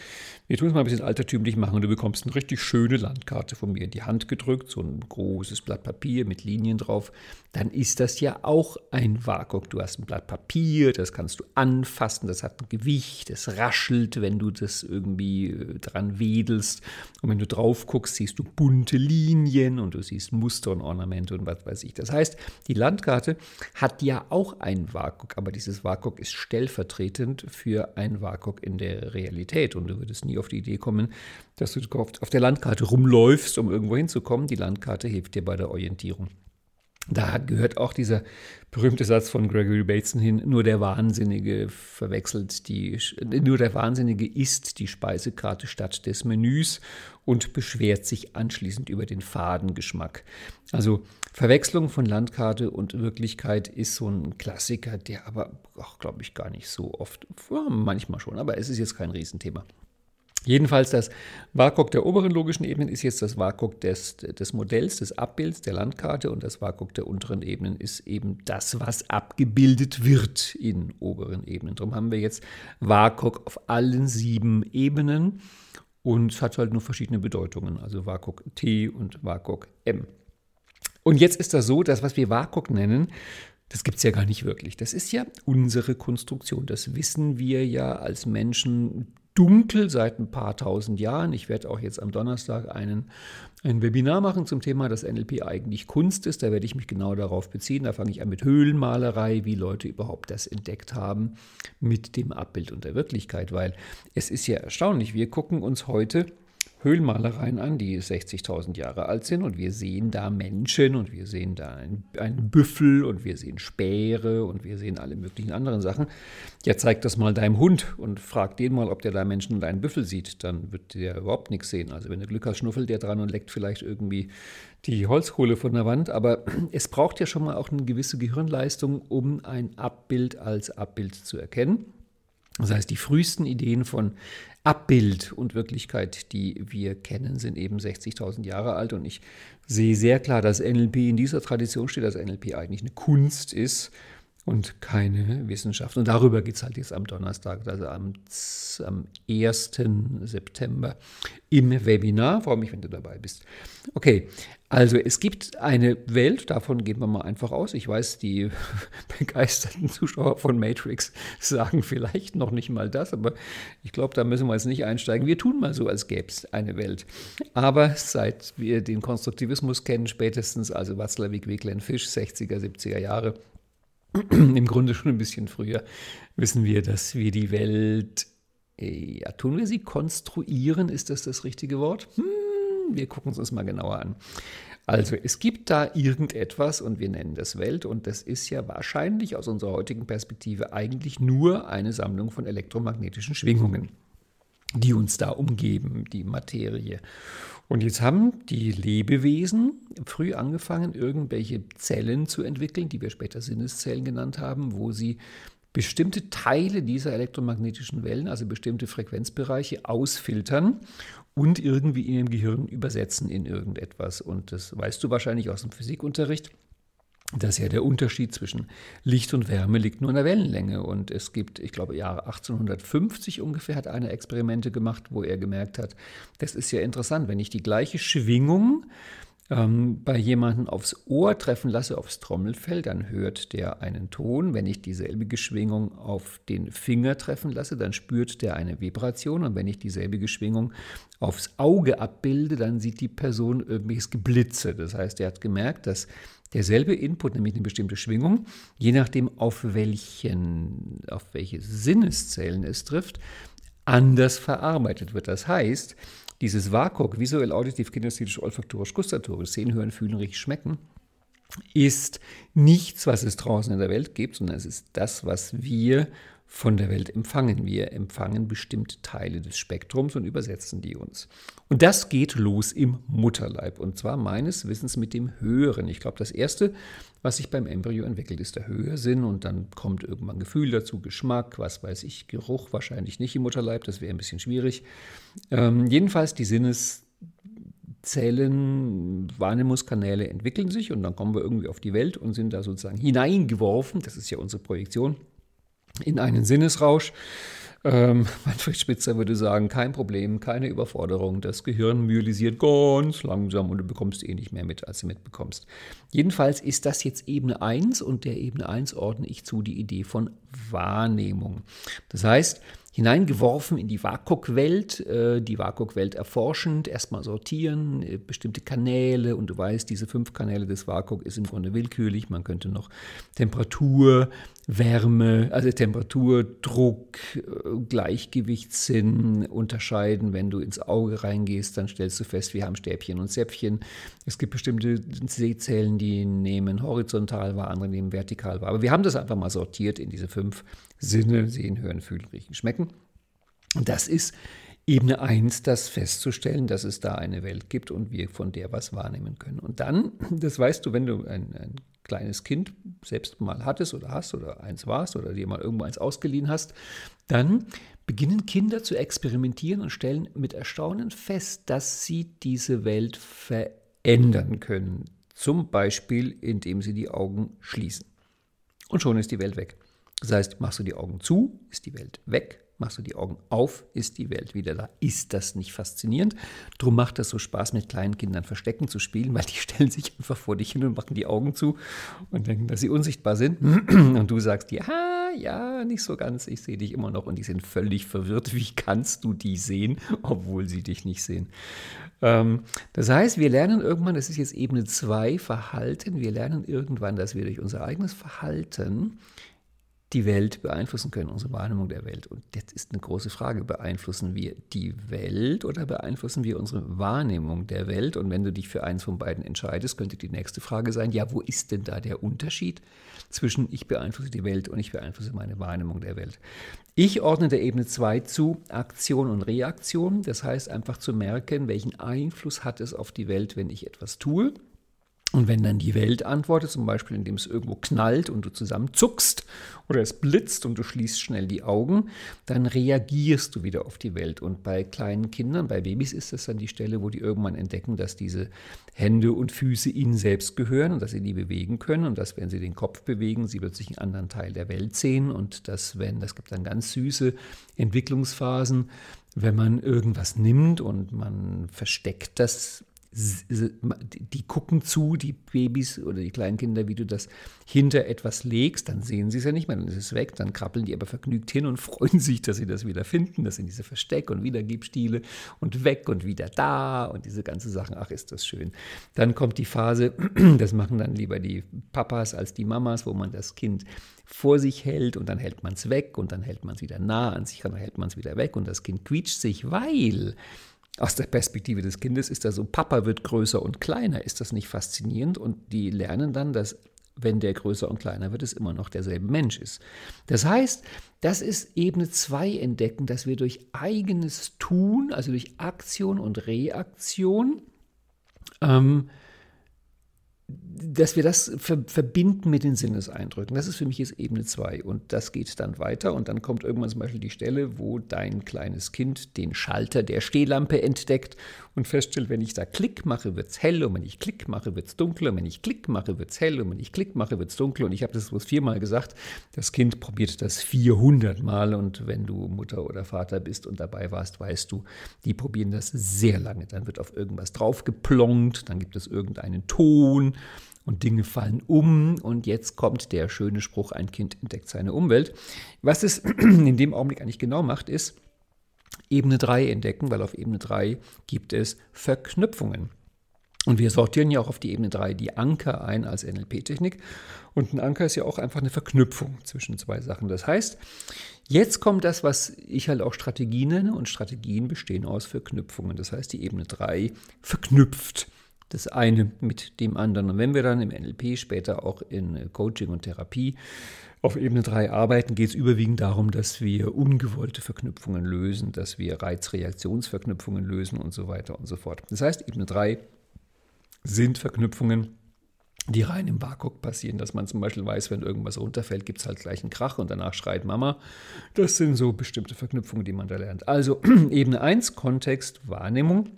wir tun es mal ein bisschen altertümlich machen und du bekommst eine richtig schöne Landkarte von mir in die Hand gedrückt, so ein großes Blatt Papier mit Linien drauf. Dann ist das ja auch ein WAKOK. Du hast ein Blatt Papier, das kannst du anfassen, das hat ein Gewicht, es raschelt, wenn du das irgendwie äh, dran wedelst. Und wenn du drauf guckst, siehst du bunte Linien und du siehst Muster und Ornamente und was weiß ich. Das heißt, die Landkarte hat ja auch ein WAKOK, aber dieses WAKOK ist stellvertretend für ein WAKOK in der Realität. Und du würdest nie auf die Idee kommen, dass du auf der Landkarte rumläufst, um irgendwo hinzukommen. Die Landkarte hilft dir bei der Orientierung. Da gehört auch dieser berühmte Satz von Gregory Bateson hin, nur der Wahnsinnige verwechselt die, nur der Wahnsinnige isst die Speisekarte statt des Menüs und beschwert sich anschließend über den Fadengeschmack. Also Verwechslung von Landkarte und Wirklichkeit ist so ein Klassiker, der aber, glaube ich, gar nicht so oft, manchmal schon, aber es ist jetzt kein Riesenthema. Jedenfalls das WAKOK der oberen logischen Ebenen ist jetzt das WAKOK des, des Modells, des Abbilds, der Landkarte und das WAKOK der unteren Ebenen ist eben das, was abgebildet wird in oberen Ebenen. Darum haben wir jetzt WAKOK auf allen sieben Ebenen und es hat halt nur verschiedene Bedeutungen, also WAKOK T und WAKOK M. Und jetzt ist das so, dass was wir WAKOK nennen, das gibt es ja gar nicht wirklich. Das ist ja unsere Konstruktion. Das wissen wir ja als Menschen dunkel seit ein paar tausend Jahren. Ich werde auch jetzt am Donnerstag einen, ein Webinar machen zum Thema, dass NLP eigentlich Kunst ist. Da werde ich mich genau darauf beziehen. Da fange ich an mit Höhlenmalerei, wie Leute überhaupt das entdeckt haben mit dem Abbild und der Wirklichkeit. Weil es ist ja erstaunlich, wir gucken uns heute Höhlenmalereien an, die 60.000 Jahre alt sind und wir sehen da Menschen und wir sehen da einen, Büffel und wir sehen Speere und wir sehen alle möglichen anderen Sachen. Ja, zeig das mal deinem Hund und frag den mal, ob der da Menschen und einen Büffel sieht. Dann wird der überhaupt nichts sehen. Also wenn du Glück hast, schnuffelt der dran und leckt vielleicht irgendwie die Holzkohle von der Wand. Aber (clears throat) es braucht ja schon mal auch eine gewisse Gehirnleistung, um ein Abbild als Abbild zu erkennen. Das heißt, die frühesten Ideen von Abbild und Wirklichkeit, die wir kennen, sind eben 60.000 Jahre alt. Und ich sehe sehr klar, dass NLP in dieser Tradition steht, dass NLP eigentlich eine Kunst ist und keine Wissenschaft. Und darüber geht es halt jetzt am Donnerstag, also am, am 1. September im Webinar. Freue mich, wenn du dabei bist. Okay, also es gibt eine Welt, davon gehen wir mal einfach aus. Ich weiß, die (laughs) begeisterten Zuschauer von Matrix sagen vielleicht noch nicht mal das, aber ich glaube, da müssen wir jetzt nicht einsteigen. Wir tun mal so, als gäbe es eine Welt. Aber seit wir den Konstruktivismus kennen, spätestens also Watzlawick, Weglen, Fisch, 60er, 70er Jahre, (clears throat) im Grunde schon ein bisschen früher, wissen wir, dass wir die Welt, ja, tun wir sie konstruieren, ist das das richtige Wort? Hm, wir gucken es uns mal genauer an. Also es gibt da irgendetwas und wir nennen das Welt und das ist ja wahrscheinlich aus unserer heutigen Perspektive eigentlich nur eine Sammlung von elektromagnetischen Schwingungen, die uns da umgeben, die Materie. Und jetzt haben die Lebewesen früh angefangen, irgendwelche Zellen zu entwickeln, die wir später Sinneszellen genannt haben, wo sie bestimmte Teile dieser elektromagnetischen Wellen, also bestimmte Frequenzbereiche, ausfiltern und irgendwie in ihrem Gehirn übersetzen in irgendetwas. Und das weißt du wahrscheinlich aus dem Physikunterricht dass ja der Unterschied zwischen Licht und Wärme liegt nur in der Wellenlänge. Und es gibt, ich glaube, Jahre 1850 ungefähr hat einer Experimente gemacht, wo er gemerkt hat, das ist ja interessant, wenn ich die gleiche Schwingung ähm, bei jemandem aufs Ohr treffen lasse, aufs Trommelfell, dann hört der einen Ton. Wenn ich dieselbe Schwingung auf den Finger treffen lasse, dann spürt der eine Vibration. Und wenn ich dieselbe Schwingung aufs Auge abbilde, dann sieht die Person irgendwelches Geblitze. Das heißt, er hat gemerkt, dass derselbe Input, nämlich eine bestimmte Schwingung, je nachdem, auf, welchen, auf welche Sinneszellen es trifft, anders verarbeitet wird. Das heißt, dieses WAKOK, visuell, auditiv, kinästhetisch, olfaktorisch, gustatorisch, sehen, hören, fühlen, riechen, schmecken, ist nichts, was es draußen in der Welt gibt, sondern es ist das, was wir von der Welt empfangen. Wir empfangen bestimmte Teile des Spektrums und übersetzen die uns. Und das geht los im Mutterleib und zwar meines Wissens mit dem Hören. Ich glaube, das Erste, was sich beim Embryo entwickelt, ist der Hörsinn und dann kommt irgendwann Gefühl dazu, Geschmack, was weiß ich, Geruch wahrscheinlich nicht im Mutterleib, das wäre ein bisschen schwierig. Ähm, jedenfalls die Sinneszellen, Wahrnehmungskanäle entwickeln sich und dann kommen wir irgendwie auf die Welt und sind da sozusagen hineingeworfen, das ist ja unsere Projektion in einen Sinnesrausch. Ähm, (laughs) Manfred Spitzer würde sagen, kein Problem, keine Überforderung. Das Gehirn myelisiert ganz langsam und du bekommst eh nicht mehr mit, als du mitbekommst. Jedenfalls ist das jetzt Ebene 1 und der Ebene 1 ordne ich zu die Idee von Wahrnehmung. Das heißt, hineingeworfen in die WAKOK-Welt, äh, die WAKOK-Welt erforschend, erstmal sortieren, äh, bestimmte Kanäle und du weißt, diese fünf Kanäle des WAKOK ist im Grunde willkürlich. Man könnte noch Temperatur, Wärme, also Temperatur, Druck, äh, Gleichgewichtssinn unterscheiden. Wenn du ins Auge reingehst, dann stellst du fest, wir haben Stäbchen und Zäpfchen. Es gibt bestimmte Sehzellen, die nehmen horizontal wahr, andere nehmen vertikal wahr. Aber wir haben das einfach mal sortiert in diese fünf Sinne, sehen, hören, fühlen, riechen, schmecken. Und das ist Ebene 1, das festzustellen, dass es da eine Welt gibt und wir von der was wahrnehmen können. Und dann, das weißt du, wenn du ein, ein kleines Kind selbst mal hattest oder hast oder eins warst oder dir mal irgendwo eins ausgeliehen hast, dann beginnen Kinder zu experimentieren und stellen mit Erstaunen fest, dass sie diese Welt verändern können. Zum Beispiel, indem sie die Augen schließen. Und schon ist die Welt weg. Das heißt, machst du die Augen zu, ist die Welt weg. Machst du die Augen auf, ist die Welt wieder da. Ist das nicht faszinierend? Drum macht das so Spaß, mit kleinen Kindern Verstecken zu spielen, weil die (laughs) stellen sich einfach vor dich hin und machen die Augen zu und denken, dass sie unsichtbar sind. (clears throat) Und du sagst, ja, ja, nicht so ganz, ich sehe dich immer noch. Und die sind völlig verwirrt. Wie kannst du die sehen, obwohl sie dich nicht sehen? Ähm, das heißt, wir lernen irgendwann, das ist jetzt Ebene 2, Verhalten, wir lernen irgendwann, dass wir durch unser eigenes Verhalten die Welt beeinflussen können, unsere Wahrnehmung der Welt. Und jetzt ist eine große Frage, beeinflussen wir die Welt oder beeinflussen wir unsere Wahrnehmung der Welt? Und wenn du dich für eins von beiden entscheidest, könnte die nächste Frage sein, ja, wo ist denn da der Unterschied zwischen ich beeinflusse die Welt und ich beeinflusse meine Wahrnehmung der Welt? Ich ordne der Ebene 2 zu Aktion und Reaktion. Das heißt einfach zu merken, welchen Einfluss hat es auf die Welt, wenn ich etwas tue. Und wenn dann die Welt antwortet, zum Beispiel indem es irgendwo knallt und du zusammenzuckst oder es blitzt und du schließt schnell die Augen, dann reagierst du wieder auf die Welt. Und bei kleinen Kindern, bei Babys ist das dann die Stelle, wo die irgendwann entdecken, dass diese Hände und Füße ihnen selbst gehören und dass sie die bewegen können und dass, wenn sie den Kopf bewegen, sie plötzlich einen anderen Teil der Welt sehen und dass, wenn, das gibt dann ganz süße Entwicklungsphasen, wenn man irgendwas nimmt und man versteckt das die gucken zu, die Babys oder die kleinen Kinder, wie du das hinter etwas legst, dann sehen sie es ja nicht mehr, dann ist es weg, dann krabbeln die aber vergnügt hin und (laughs) freuen sich, dass sie das wieder finden. Das sind diese Versteck- und Wiedergebstile und weg und wieder da und diese ganzen Sachen. Ach, ist das schön. Dann kommt die Phase, (clears throat) das machen dann lieber die Papas als die Mamas, wo man das Kind vor sich hält und dann hält man es weg und dann hält man es wieder nah an sich dann hält man es wieder weg und das Kind quietscht sich, weil aus der Perspektive des Kindes ist das so, Papa wird größer und kleiner. Ist das nicht faszinierend? Und die lernen dann, dass wenn der größer und kleiner wird, es immer noch derselbe Mensch ist. Das heißt, das ist Ebene 2 entdecken, dass wir durch eigenes Tun, also durch Aktion und Reaktion, ähm, dass wir das ver verbinden mit den Sinneseindrücken. Das ist für mich jetzt Ebene 2 und das geht dann weiter. Und dann kommt irgendwann zum Beispiel die Stelle, wo dein kleines Kind den Schalter der Stehlampe entdeckt und feststellt, wenn ich da Klick mache, wird es hell. Und wenn ich Klick mache, wird es dunkel. Und wenn ich Klick mache, wird es hell. Und wenn ich Klick mache, wird es dunkel. Und ich habe das bloß viermal gesagt. Das Kind probiert das 400 Mal. Und wenn du Mutter oder Vater bist und dabei warst, weißt du, die probieren das sehr lange. Dann wird auf irgendwas draufgeplonkt, dann gibt es irgendeinen Ton und Dinge fallen um und jetzt kommt der schöne Spruch, ein Kind entdeckt seine Umwelt. Was es (clears throat) in dem Augenblick eigentlich genau macht, ist Ebene 3 entdecken, weil auf Ebene 3 gibt es Verknüpfungen. Und wir sortieren ja auch auf die Ebene 3 die Anker ein als NLP-Technik. Und ein Anker ist ja auch einfach eine Verknüpfung zwischen zwei Sachen. Das heißt, jetzt kommt das, was ich halt auch Strategie nenne. Und Strategien bestehen aus Verknüpfungen. Das heißt, die Ebene 3 verknüpft das eine mit dem anderen. Und wenn wir dann im NLP später auch in Coaching und Therapie auf Ebene 3 arbeiten, geht es überwiegend darum, dass wir ungewollte Verknüpfungen lösen, dass wir Reizreaktionsverknüpfungen lösen und so weiter und so fort. Das heißt, Ebene 3 sind Verknüpfungen, die rein im WAKOK passieren, dass man zum Beispiel weiß, wenn irgendwas runterfällt, gibt es halt gleich einen Krach und danach schreit Mama. Das sind so bestimmte Verknüpfungen, die man da lernt. Also (clears throat) Ebene 1 Kontext, Wahrnehmung.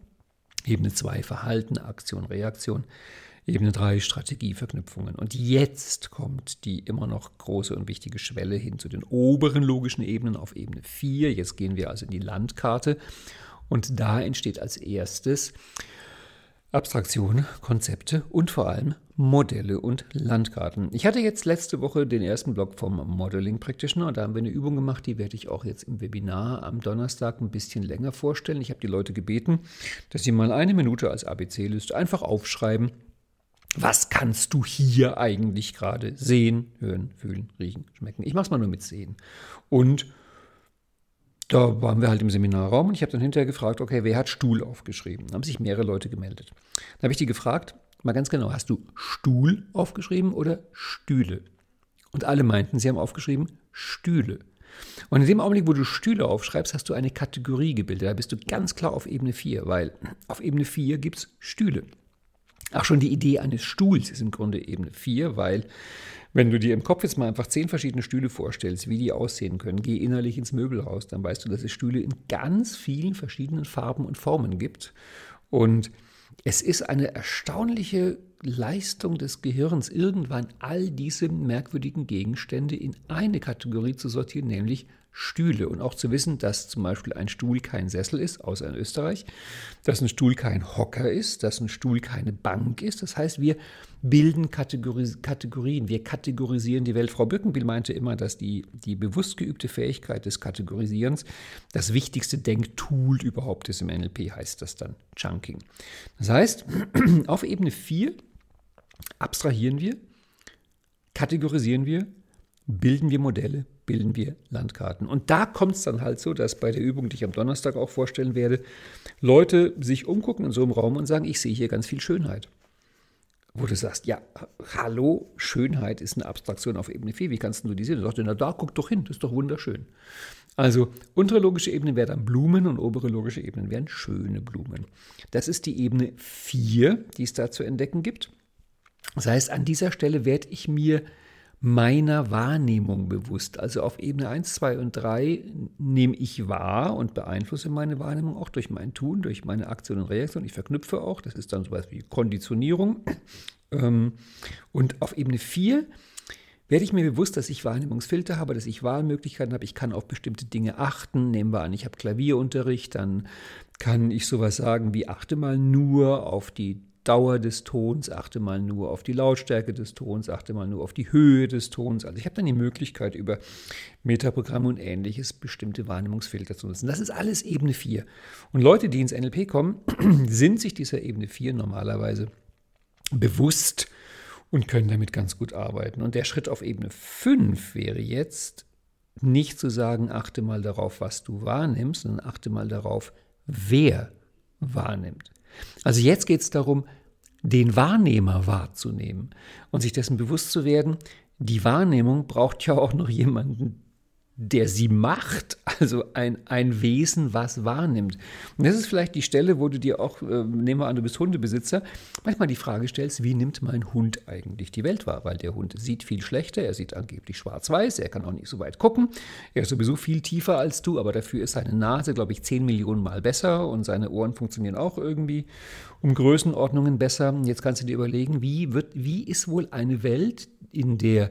Ebene 2 Verhalten, Aktion, Reaktion. Ebene 3 Strategieverknüpfungen. Und jetzt kommt die immer noch große und wichtige Schwelle hin zu den oberen logischen Ebenen auf Ebene 4. Jetzt gehen wir also in die Landkarte. Und da entsteht als erstes Abstraktion, Konzepte und vor allem Modelle und Landkarten. Ich hatte jetzt letzte Woche den ersten Blog vom Modeling Practitioner und da haben wir eine Übung gemacht, die werde ich auch jetzt im Webinar am Donnerstag ein bisschen länger vorstellen. Ich habe die Leute gebeten, dass sie mal eine Minute als ABC-Liste einfach aufschreiben, was kannst du hier eigentlich gerade sehen, hören, fühlen, riechen, schmecken. Ich mache es mal nur mit sehen. Und da waren wir halt im Seminarraum und ich habe dann hinterher gefragt, okay, wer hat Stuhl aufgeschrieben? Da haben sich mehrere Leute gemeldet. Dann habe ich die gefragt, mal ganz genau, hast du Stuhl aufgeschrieben oder Stühle? Und alle meinten, sie haben aufgeschrieben Stühle. Und in dem Augenblick, wo du Stühle aufschreibst, hast du eine Kategorie gebildet. Da bist du ganz klar auf Ebene 4, weil auf Ebene 4 gibt es Stühle. Auch schon die Idee eines Stuhls ist im Grunde Ebene 4, weil wenn du dir im Kopf jetzt mal einfach zehn verschiedene Stühle vorstellst, wie die aussehen können, geh innerlich ins Möbelhaus, dann weißt du, dass es Stühle in ganz vielen verschiedenen Farben und Formen gibt. Und es ist eine erstaunliche Leistung des Gehirns, irgendwann all diese merkwürdigen Gegenstände in eine Kategorie zu sortieren, nämlich Stühle und auch zu wissen, dass zum Beispiel ein Stuhl kein Sessel ist, außer in Österreich, dass ein Stuhl kein Hocker ist, dass ein Stuhl keine Bank ist. Das heißt, wir bilden Kategoris Kategorien, wir kategorisieren die Welt. Frau Bückenbiel meinte immer, dass die, die bewusst geübte Fähigkeit des Kategorisierens das wichtigste Denktool überhaupt ist. Im NLP heißt das dann Chunking. Das heißt, (clears throat) auf Ebene 4 abstrahieren wir, kategorisieren wir, bilden wir Modelle, bilden wir Landkarten. Und da kommt es dann halt so, dass bei der Übung, die ich am Donnerstag auch vorstellen werde, Leute sich umgucken in so einem Raum und sagen, ich sehe hier ganz viel Schönheit. Wo du sagst, ja, hallo, Schönheit ist eine Abstraktion auf Ebene 4, wie kannst du die sehen? Du sagst, na da, guck doch hin, das ist doch wunderschön. Also untere logische Ebene wäre dann Blumen und obere logische Ebenen wären schöne Blumen. Das ist die Ebene 4, die es da zu entdecken gibt. Das heißt, an dieser Stelle werde ich mir meiner Wahrnehmung bewusst. Also auf Ebene 1, 2 und 3 nehme ich wahr und beeinflusse meine Wahrnehmung auch durch mein Tun, durch meine Aktion und Reaktion. Ich verknüpfe auch, das ist dann sowas wie Konditionierung. (clears throat) Ähm, und auf Ebene 4 werde ich mir bewusst, dass ich Wahrnehmungsfilter habe, dass ich Wahlmöglichkeiten habe. Ich kann auf bestimmte Dinge achten. Nehmen wir an, ich habe Klavierunterricht, dann kann ich sowas sagen wie achte mal nur auf die Dauer des Tons, achte mal nur auf die Lautstärke des Tons, achte mal nur auf die Höhe des Tons. Also ich habe dann die Möglichkeit, über Metaprogramme und ähnliches bestimmte Wahrnehmungsfilter zu nutzen. Das ist alles Ebene 4. Und Leute, die ins NLP kommen, (clears throat) sind sich dieser Ebene 4 normalerweise bewusst und können damit ganz gut arbeiten. Und der Schritt auf Ebene 5 wäre jetzt nicht zu sagen, achte mal darauf, was du wahrnimmst, sondern achte mal darauf, wer wahrnimmt. Also jetzt geht es darum, den Wahrnehmer wahrzunehmen und sich dessen bewusst zu werden, die Wahrnehmung braucht ja auch noch jemanden, der sie macht, (laughs) also ein, ein Wesen, was wahrnimmt. Und das ist vielleicht die Stelle, wo du dir auch, äh, nehmen wir an, du bist Hundebesitzer, manchmal die Frage stellst, wie nimmt mein Hund eigentlich die Welt wahr? Weil der Hund sieht viel schlechter, er sieht angeblich schwarz-weiß, er kann auch nicht so weit gucken, er ist sowieso viel tiefer als du, aber dafür ist seine Nase, glaube ich, zehn Millionen Mal besser und seine Ohren funktionieren auch irgendwie um Größenordnungen besser. Jetzt kannst du dir überlegen, wie, wird, wie ist wohl eine Welt, in der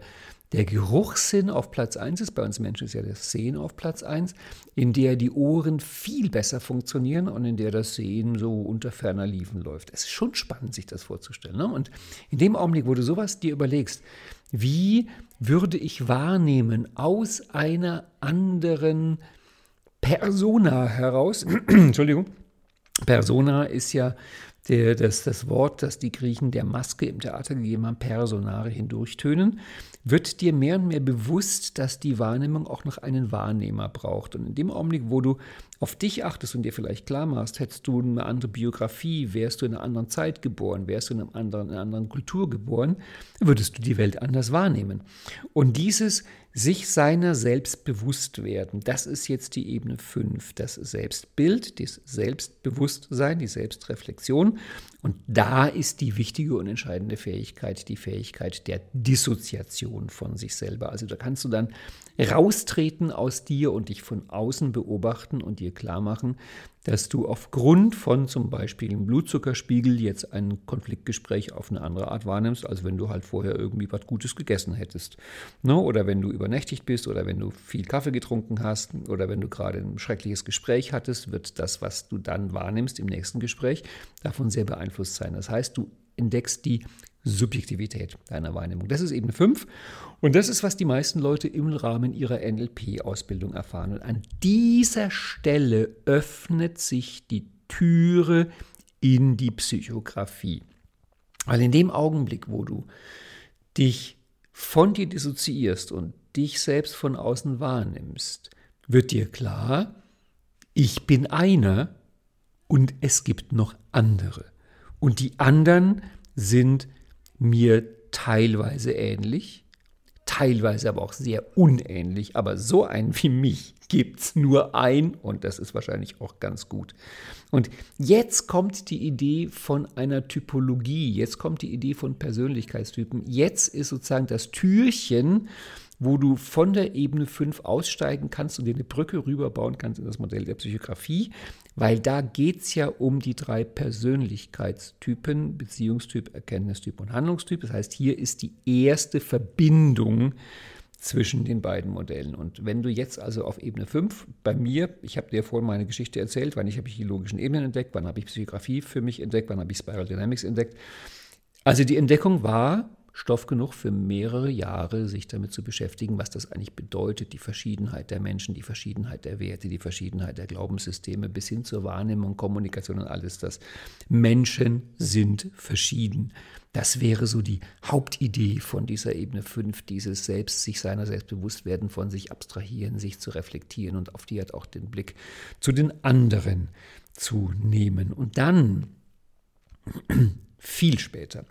der Geruchssinn auf Platz 1 ist, bei uns Menschen ist ja das Sehen auf Platz 1, in der die Ohren viel besser funktionieren und in der das Sehen so unter ferner Liefen läuft. Es ist schon spannend, sich das vorzustellen. Ne? Und in dem Augenblick, wo du sowas dir überlegst, wie würde ich wahrnehmen aus einer anderen Persona heraus, (clears throat) Entschuldigung, Persona ist ja der, das, das Wort, das die Griechen der Maske im Theater gegeben haben, Personare hindurchtönen wird dir mehr und mehr bewusst, dass die Wahrnehmung auch noch einen Wahrnehmer braucht. Und in dem Augenblick, wo du auf dich achtest und dir vielleicht klar machst, hättest du eine andere Biografie, wärst du in einer anderen Zeit geboren, wärst du in, einem anderen, in einer anderen Kultur geboren, würdest du die Welt anders wahrnehmen. Und dieses sich seiner selbst bewusst werden, das ist jetzt die Ebene 5, das Selbstbild, das Selbstbewusstsein, die Selbstreflexion. Und da ist die wichtige und entscheidende Fähigkeit, die Fähigkeit der Dissoziation von sich selber. Also da kannst du dann raustreten aus dir und dich von außen beobachten und dir klar machen, dass du aufgrund von zum Beispiel einem Blutzuckerspiegel jetzt ein Konfliktgespräch auf eine andere Art wahrnimmst, als wenn du halt vorher irgendwie was Gutes gegessen hättest. Ne? Oder wenn du übernächtigt bist oder wenn du viel Kaffee getrunken hast oder wenn du gerade ein schreckliches Gespräch hattest, wird das, was du dann wahrnimmst im nächsten Gespräch, davon sehr beeinflusst sein. Das heißt, du entdeckst die Subjektivität deiner Wahrnehmung. Das ist Ebene 5 und das ist, was die meisten Leute im Rahmen ihrer NLP-Ausbildung erfahren. Und an dieser Stelle öffnet sich die Türe in die Psychografie. Weil in dem Augenblick, wo du dich von dir dissoziierst und dich selbst von außen wahrnimmst, wird dir klar, ich bin einer und es gibt noch andere. Und die anderen sind mir teilweise ähnlich, teilweise aber auch sehr unähnlich, aber so einen wie mich gibt es nur ein und das ist wahrscheinlich auch ganz gut. Und jetzt kommt die Idee von einer Typologie, jetzt kommt die Idee von Persönlichkeitstypen, jetzt ist sozusagen das Türchen, wo du von der Ebene 5 aussteigen kannst und dir eine Brücke rüberbauen kannst in das Modell der Psychografie, weil da geht es ja um die drei Persönlichkeitstypen, Beziehungstyp, Erkenntnistyp und Handlungstyp. Das heißt, hier ist die erste Verbindung zwischen den beiden Modellen. Und wenn du jetzt also auf Ebene 5, bei mir, ich habe dir vorhin meine Geschichte erzählt, wann ich habe ich die logischen Ebenen entdeckt, wann habe ich Psychografie für mich entdeckt, wann habe ich Spiral Dynamics entdeckt. Also die Entdeckung war, Stoff genug für mehrere Jahre, sich damit zu beschäftigen, was das eigentlich bedeutet, die Verschiedenheit der Menschen, die Verschiedenheit der Werte, die Verschiedenheit der Glaubenssysteme bis hin zur Wahrnehmung, Kommunikation und alles das. Menschen sind verschieden. Das wäre so die Hauptidee von dieser Ebene 5, dieses Selbst, sich seiner selbst bewusst werden, von sich abstrahieren, sich zu reflektieren und auf die hat auch den Blick zu den anderen zu nehmen. Und dann, (clears throat) viel später,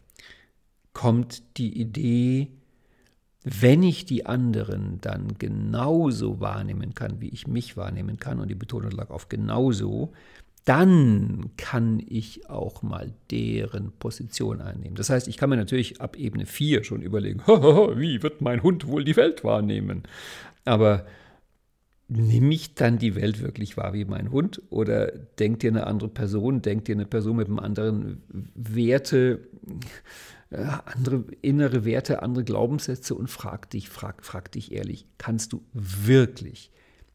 kommt die Idee, wenn ich die anderen dann genauso wahrnehmen kann, wie ich mich wahrnehmen kann, und die Betonung lag auf genauso, dann kann ich auch mal deren Position einnehmen. Das heißt, ich kann mir natürlich ab Ebene 4 schon überlegen, (laughs) wie wird mein Hund wohl die Welt wahrnehmen? Aber nehme ich dann die Welt wirklich wahr wie mein Hund? Oder denkt ihr eine andere Person, denkt ihr eine Person mit einem anderen Werte? Äh, andere innere Werte, andere Glaubenssätze und frag dich, frag, frag dich ehrlich, kannst du wirklich,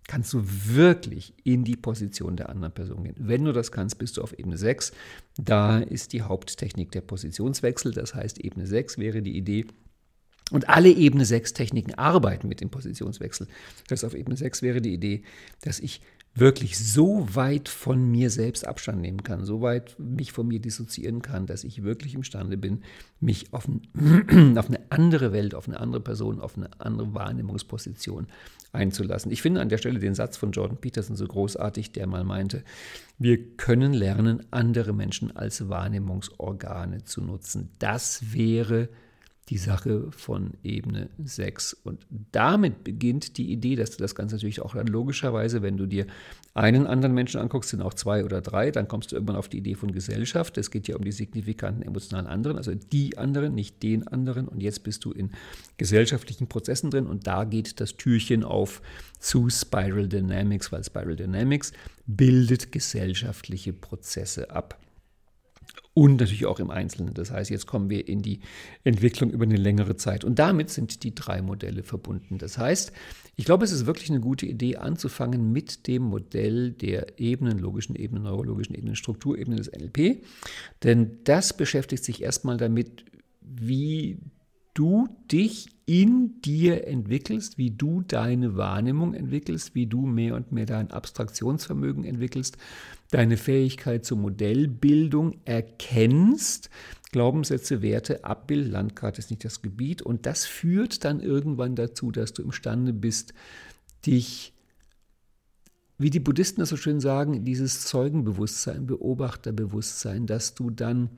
kannst du wirklich in die Position der anderen Person gehen? Wenn du das kannst, bist du auf Ebene 6. Da ist die Haupttechnik der Positionswechsel. Das heißt, Ebene 6 wäre die Idee, und alle Ebene 6 Techniken arbeiten mit dem Positionswechsel. Das heißt, auf Ebene 6 wäre die Idee, dass ich wirklich so weit von mir selbst Abstand nehmen kann, so weit mich von mir dissoziieren kann, dass ich wirklich imstande bin, mich auf, ein, (clears throat) auf, eine andere Welt, auf eine andere Person, auf eine andere Wahrnehmungsposition einzulassen. Ich finde an der Stelle den Satz von Jordan Peterson so großartig, der mal meinte, wir können lernen, andere Menschen als Wahrnehmungsorgane zu nutzen. Das wäre die Sache von Ebene 6. Und damit beginnt die Idee, dass du das Ganze natürlich auch dann logischerweise, wenn du dir einen anderen Menschen anguckst, sind auch zwei oder drei, dann kommst du irgendwann auf die Idee von Gesellschaft. Es geht ja um die signifikanten emotionalen anderen, also die anderen, nicht den anderen. Und jetzt bist du in gesellschaftlichen Prozessen drin und da geht das Türchen auf zu Spiral Dynamics, weil Spiral Dynamics bildet gesellschaftliche Prozesse ab und natürlich auch im Einzelnen. Das heißt, jetzt kommen wir in die Entwicklung über eine längere Zeit. Und damit sind die drei Modelle verbunden. Das heißt, ich glaube, es ist wirklich eine gute Idee, anzufangen mit dem Modell der Ebenen, logischen Ebenen, neurologischen Ebenen, Strukturebenen des NLP. Denn das beschäftigt sich erstmal damit, wie du dich in dir entwickelst, wie du deine Wahrnehmung entwickelst, wie du mehr und mehr dein Abstraktionsvermögen entwickelst, deine Fähigkeit zur Modellbildung erkennst. Glaubenssätze, Werte, Abbild, Landkarte ist nicht das Gebiet. Und das führt dann irgendwann dazu, dass du imstande bist, dich, wie die Buddhisten das so schön sagen, dieses Zeugenbewusstsein, Beobachterbewusstsein, dass du dann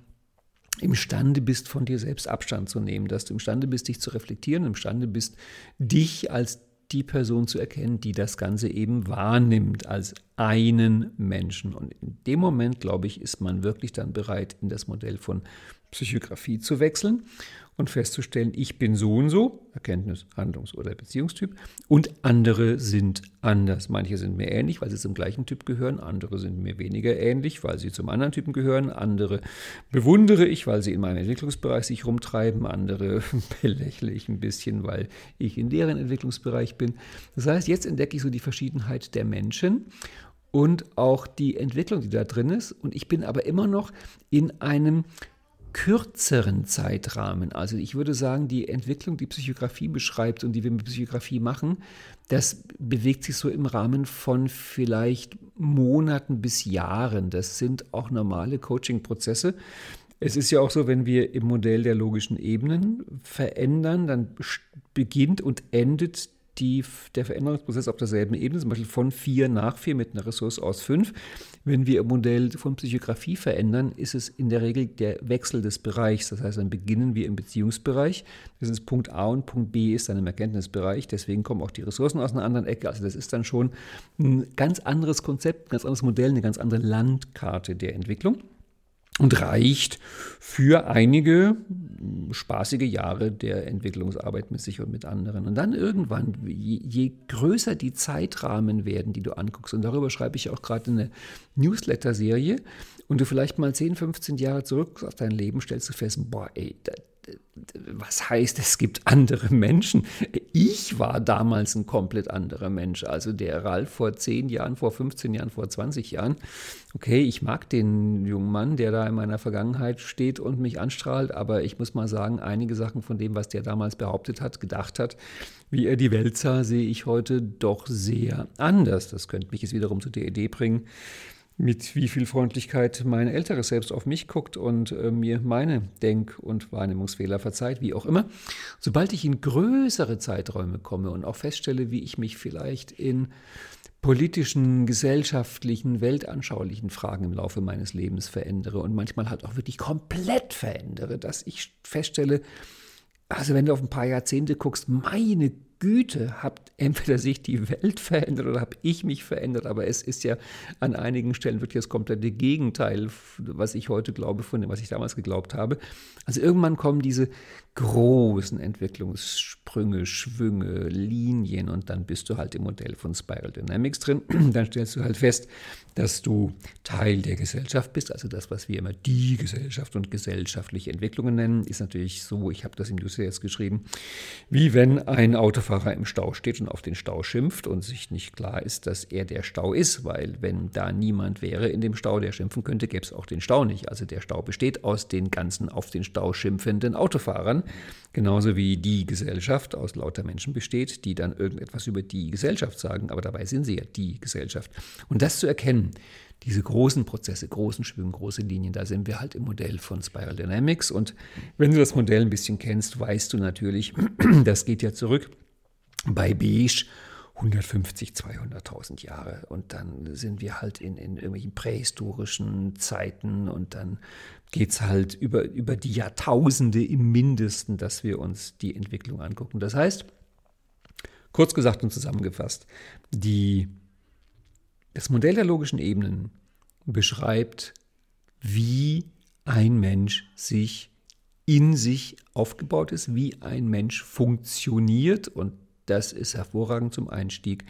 imstande bist, von dir selbst Abstand zu nehmen, dass du imstande bist, dich zu reflektieren, imstande bist, dich als die Person zu erkennen, die das Ganze eben wahrnimmt als einen Menschen. Und in dem Moment, glaube ich, ist man wirklich dann bereit, in das Modell von Psychografie zu wechseln und festzustellen, ich bin so und so, Erkenntnis, Handlungs- oder Beziehungstyp, und andere sind anders. Manche sind mir ähnlich, weil sie zum gleichen Typ gehören, andere sind mir weniger ähnlich, weil sie zum anderen Typen gehören, andere bewundere ich, weil sie in meinem Entwicklungsbereich sich rumtreiben, andere (laughs) belächle ich ein bisschen, weil ich in deren Entwicklungsbereich bin. Das heißt, jetzt entdecke ich so die Verschiedenheit der Menschen und auch die Entwicklung, die da drin ist. Und ich bin aber immer noch in einem kürzeren Zeitrahmen. Also ich würde sagen, die Entwicklung, die Psychografie beschreibt und die wir mit Psychografie machen, das bewegt sich so im Rahmen von vielleicht Monaten bis Jahren. Das sind auch normale Coaching-Prozesse. Es ist ja auch so, wenn wir im Modell der logischen Ebenen verändern, dann beginnt und endet die, der Veränderungsprozess auf derselben Ebene, zum Beispiel von 4 nach 4 mit einer Ressource aus 5. Wenn wir im Modell von Psychografie verändern, ist es in der Regel der Wechsel des Bereichs. Das heißt, dann beginnen wir im Beziehungsbereich. Das ist Punkt A und Punkt B ist dann im Erkenntnisbereich. Deswegen kommen auch die Ressourcen aus einer anderen Ecke. Also das ist dann schon ein ganz anderes Konzept, ein ganz anderes Modell, eine ganz andere Landkarte der Entwicklung und reicht für einige spaßige Jahre der Entwicklungsarbeit mit sich und mit anderen. Und dann irgendwann, je, größer die Zeitrahmen werden, die du anguckst, und darüber schreibe ich auch gerade eine Newsletter-Serie, und du vielleicht mal 10, 15 Jahre zurück auf dein Leben stellst du fest, boah, ey, was heißt, es gibt andere Menschen? Ich war damals ein komplett anderer Mensch. Also der Ralf vor 10 Jahren, vor 15 Jahren, vor 20 Jahren. Okay, ich mag den jungen Mann, der da in meiner Vergangenheit steht und mich anstrahlt, aber ich muss mal sagen, einige Sachen von dem, was der damals behauptet hat, gedacht hat, wie er die Welt sah, sehe ich heute doch sehr anders. Das könnte mich jetzt wiederum zu der Idee bringen, mit wie viel Freundlichkeit mein älteres Selbst auf mich guckt und äh, mir meine Denk- und Wahrnehmungsfehler verzeiht, wie auch immer. Sobald ich in größere Zeiträume komme und auch feststelle, wie ich mich vielleicht in politischen, gesellschaftlichen, weltanschaulichen Fragen im Laufe meines Lebens verändere und manchmal halt auch wirklich komplett verändere, dass ich feststelle, also wenn du auf ein paar Jahrzehnte guckst, meine Güte, habt entweder sich die Welt verändert oder habe ich mich verändert, aber es ist ja an einigen Stellen wirklich das komplette Gegenteil, was ich heute glaube, von dem, was ich damals geglaubt habe. Also irgendwann kommen diese großen Entwicklungssprünge, Schwünge, Linien und dann bist du halt im Modell von Spiral Dynamics drin. (clears throat) Dann stellst du halt fest, dass du Teil der Gesellschaft bist, also das, was wir immer die Gesellschaft und gesellschaftliche Entwicklungen nennen, ist natürlich so, ich habe das im Newsletter jetzt geschrieben, wie wenn ein Autofahrer im Stau steht und auf den Stau schimpft und sich nicht klar ist, dass er der Stau ist, weil wenn da niemand wäre in dem Stau, der schimpfen könnte, gäbe es auch den Stau nicht. Also der Stau besteht aus den ganzen auf den Stau schimpfenden Autofahrern, genauso wie die Gesellschaft aus lauter Menschen besteht, die dann irgendetwas über die Gesellschaft sagen, aber dabei sind sie ja die Gesellschaft. Und das zu erkennen, diese großen Prozesse, großen Schwünge, große Linien, da sind wir halt im Modell von Spiral Dynamics. Und wenn du das Modell ein bisschen kennst, weißt du natürlich, (clears throat) das geht ja zurück bei Beige 150, 200.000 Jahre. Und dann sind wir halt in, in irgendwelchen prähistorischen Zeiten und dann geht es halt über, über die Jahrtausende im Mindesten, dass wir uns die Entwicklung angucken. Das heißt, kurz gesagt und zusammengefasst, die, das Modell der logischen Ebenen beschreibt, wie ein Mensch sich in sich aufgebaut ist, wie ein Mensch funktioniert. Und das ist hervorragend zum Einstieg.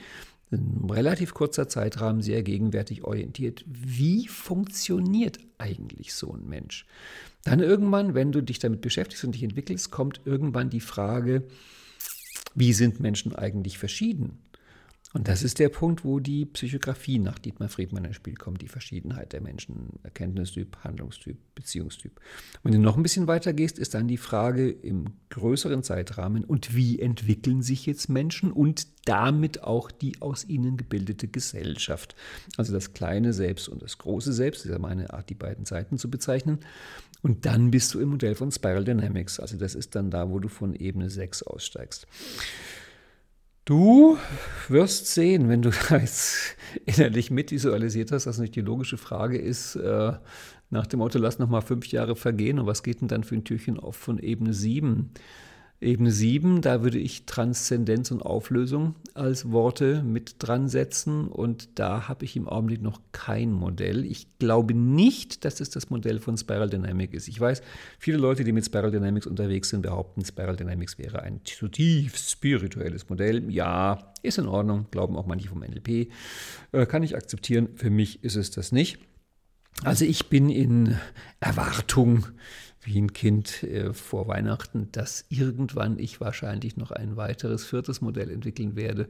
Ein relativ kurzer Zeitrahmen, sehr gegenwärtig orientiert. Wie funktioniert eigentlich so ein Mensch? Dann irgendwann, wenn du dich damit beschäftigst und dich entwickelst, kommt irgendwann die Frage, wie sind Menschen eigentlich verschieden? Und das ist der Punkt, wo die Psychografie nach Dietmar Friedmann ins Spiel kommt, die Verschiedenheit der Menschen, Erkenntnistyp, Handlungstyp, Beziehungstyp. Wenn du noch ein bisschen weiter gehst, ist dann die Frage im größeren Zeitrahmen, und wie entwickeln sich jetzt Menschen und damit auch die aus ihnen gebildete Gesellschaft. Also das kleine Selbst und das große Selbst, das ist ja meine Art, die beiden Seiten zu bezeichnen. Und dann bist du im Modell von Spiral Dynamics. Also das ist dann da, wo du von Ebene 6 aussteigst. Du wirst sehen, wenn du (laughs) jetzt innerlich mitvisualisiert hast, dass nicht die logische Frage ist, äh, nach dem Motto, lass noch mal fünf Jahre vergehen und was geht denn dann für ein Türchen auf von Ebene 7? Ebene 7, da würde ich Transzendenz und Auflösung als Worte mit dran setzen und da habe ich im Augenblick noch kein Modell. Ich glaube nicht, dass es das Modell von Spiral Dynamics ist. Ich weiß, viele Leute, die mit Spiral Dynamics unterwegs sind, behaupten, Spiral Dynamics wäre ein zutiefst spirituelles Modell. Ja, ist in Ordnung, glauben auch manche vom NLP, äh, kann ich akzeptieren. Für mich ist es das nicht. Also ich bin in Erwartung wie ein Kind äh, vor Weihnachten, dass irgendwann ich wahrscheinlich noch ein weiteres viertes Modell entwickeln werde.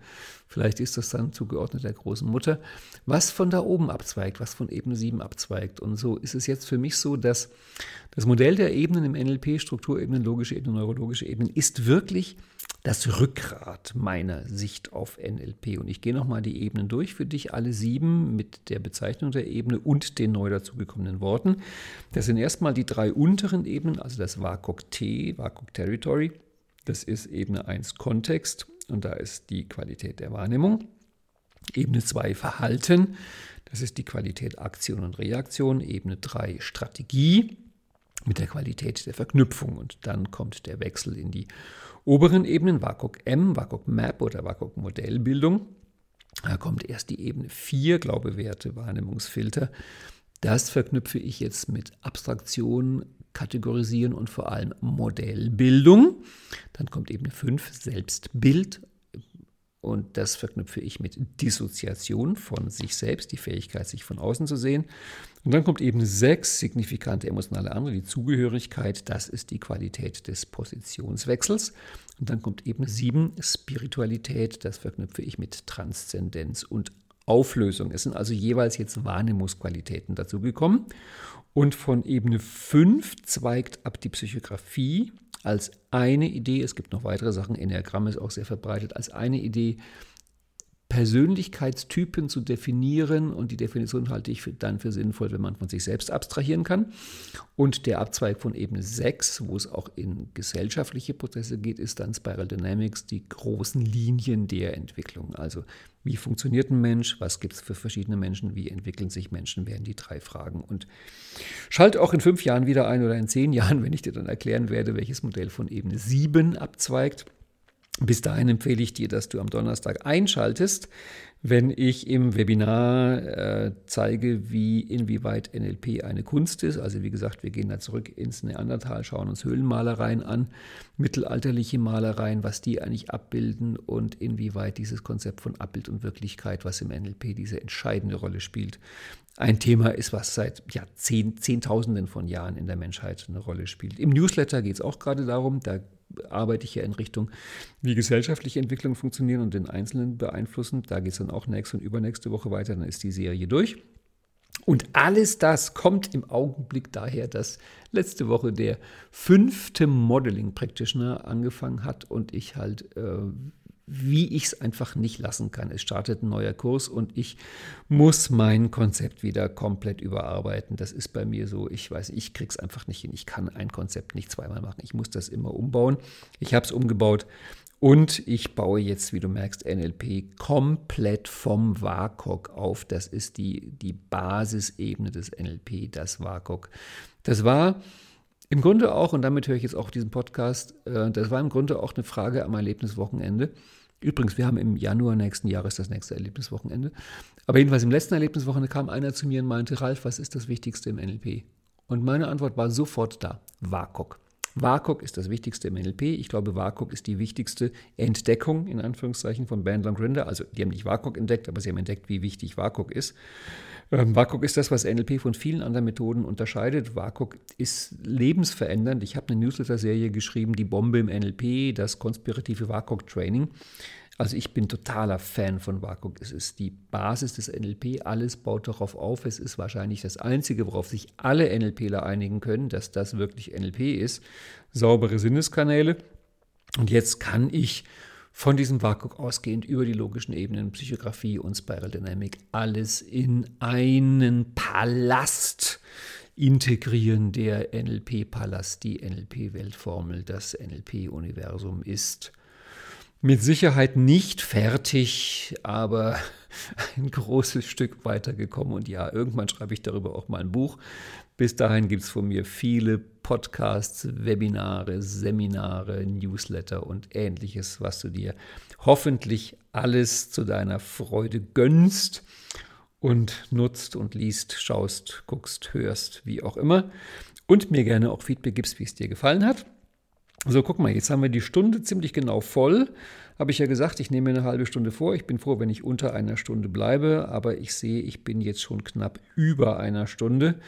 Vielleicht ist das dann zugeordnet der großen Mutter, was von da oben abzweigt, was von Ebene 7 abzweigt. Und so ist es jetzt für mich so, dass das Modell der Ebenen im NLP, Strukturebenen, logische Ebenen, neurologische Ebenen, ist wirklich das Rückgrat meiner Sicht auf NLP. Und ich gehe nochmal die Ebenen durch für dich, alle sieben mit der Bezeichnung der Ebene und den neu dazugekommenen Worten. Das sind erstmal die drei unteren Ebenen, also das WAKOK T, WAKOK Territory. Das ist Ebene 1 Kontext und da ist die Qualität der Wahrnehmung. Ebene 2 Verhalten, das ist die Qualität Aktion und Reaktion. Ebene 3 Strategie mit der Qualität der Verknüpfung und dann kommt der Wechsel in die oberen Ebenen, WAKOK M, WAKOK Map oder WAKOK Modellbildung. Da kommt erst die Ebene 4, Glaube, Werte, Wahrnehmungsfilter. Das verknüpfe ich jetzt mit Abstraktion, Kategorisieren und vor allem Modellbildung. Dann kommt Ebene 5, Selbstbild. Und das verknüpfe ich mit Dissoziation von sich selbst, die Fähigkeit, sich von außen zu sehen. Und dann kommt Ebene 6, signifikante emotionale andere, die Zugehörigkeit. Das ist die Qualität des Positionswechsels. Und dann kommt Ebene 7, Spiritualität. Das verknüpfe ich mit Transzendenz und Auflösung. Es sind also jeweils jetzt Wahrnehmungsqualitäten dazu gekommen. Und von Ebene 5 zweigt ab die Psychografie als eine Idee, es gibt noch weitere Sachen, Enneagramm ist auch sehr verbreitet, als eine Idee Persönlichkeitstypen zu definieren und die Definition halte ich für, dann für sinnvoll, wenn man von sich selbst abstrahieren kann. Und der Abzweig von Ebene 6, wo es auch in gesellschaftliche Prozesse geht, ist dann Spiral Dynamics, die großen Linien der Entwicklung. Also wie funktioniert ein Mensch, was gibt es für verschiedene Menschen, wie entwickeln sich Menschen, wären die drei Fragen. Und schalte auch in fünf Jahren wieder ein oder in zehn Jahren, (laughs) wenn ich dir dann erklären werde, welches Modell von Ebene 7 abzweigt. Bis dahin empfehle ich dir, dass du am Donnerstag einschaltest, wenn ich im Webinar äh, zeige, wie inwieweit NLP eine Kunst ist. Also wie gesagt, wir gehen da zurück ins Neandertal, schauen uns Höhlenmalereien an, mittelalterliche Malereien, was die eigentlich abbilden und inwieweit dieses Konzept von Abbild und Wirklichkeit, was im NLP diese entscheidende Rolle spielt, ein Thema ist, was seit ja, zehn, Zehntausenden von Jahren in der Menschheit eine Rolle spielt. Im Newsletter geht es auch gerade darum, da arbeite ich ja in Richtung, wie gesellschaftliche Entwicklungen funktionieren und den Einzelnen beeinflussen. Da geht es dann auch nächste und übernächste Woche weiter, dann ist die Serie durch. Und alles das kommt im Augenblick daher, dass letzte Woche der fünfte Modeling Practitioner angefangen hat und ich halt äh, wie ich es einfach nicht lassen kann. Es startet ein neuer Kurs und ich muss mein Konzept wieder komplett überarbeiten. Das ist bei mir so, ich weiß, ich kriege es einfach nicht hin. Ich kann ein Konzept nicht zweimal machen. Ich muss das immer umbauen. Ich habe es umgebaut Und ich baue jetzt, wie du merkst, NLP komplett vom WAKOK auf. Das ist die, die Basisebene des NLP, das WAKOK. Das war im Grunde auch, und damit höre ich jetzt auch diesen Podcast, äh, das war im Grunde auch eine Frage am Erlebniswochenende. Übrigens, wir haben im Januar nächsten Jahres das nächste Erlebniswochenende. Aber jedenfalls im letzten Erlebniswochenende kam einer zu mir und meinte, Ralf, was ist das Wichtigste im NLP? Und meine Antwort war sofort da, WAKOK. WAKOK ist das Wichtigste im NLP. Ich glaube, WAKOK ist die wichtigste Entdeckung, in Anführungszeichen, von Bandler und Grinder. Also, die haben nicht WAKOK entdeckt, aber sie haben entdeckt, wie wichtig WAKOK ist. Ähm, WAKOK ist das, was NLP von vielen anderen Methoden unterscheidet. WAKOK ist lebensverändernd. Ich habe eine Newsletter-Serie geschrieben, die Bombe im NLP, das konspirative WAKOK-Training. Also ich bin totaler Fan von WAKOK. Es ist die Basis des NLP. Alles baut darauf auf. Es ist wahrscheinlich das Einzige, worauf sich alle NLPler einigen können, dass das wirklich NLP ist. Saubere Sinneskanäle. Und jetzt kann ich von diesem WAKOK ausgehend über die logischen Ebenen, Psychografie und Spiral Dynamic alles in einen Palast integrieren, der NLP-Palast, die NLP-Weltformel, das NLP-Universum ist. Mit Sicherheit nicht fertig, aber (laughs) ein großes Stück weitergekommen. Und ja, irgendwann schreibe ich darüber auch mal ein Buch. Bis dahin gibt es von mir viele Podcasts, Webinare, Seminare, Newsletter und ähnliches, was du dir hoffentlich alles zu deiner Freude gönnst und nutzt und liest, schaust, guckst, hörst, wie auch immer. Und mir gerne auch Feedback gibst, wie es dir gefallen hat. So, guck mal, jetzt haben wir die Stunde ziemlich genau voll. Habe ich ja gesagt, ich nehme mir eine halbe Stunde vor. Ich bin froh, wenn ich unter einer Stunde bleibe, aber ich sehe, ich bin jetzt schon knapp über einer Stunde.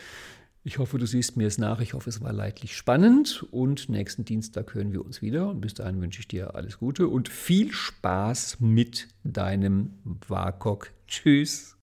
Ich hoffe, du siehst mir es nach. Ich hoffe, es war leidlich spannend. Und nächsten Dienstag hören wir uns wieder. Und bis dahin wünsche ich dir alles Gute und viel Spaß mit deinem WAKOK. Tschüss.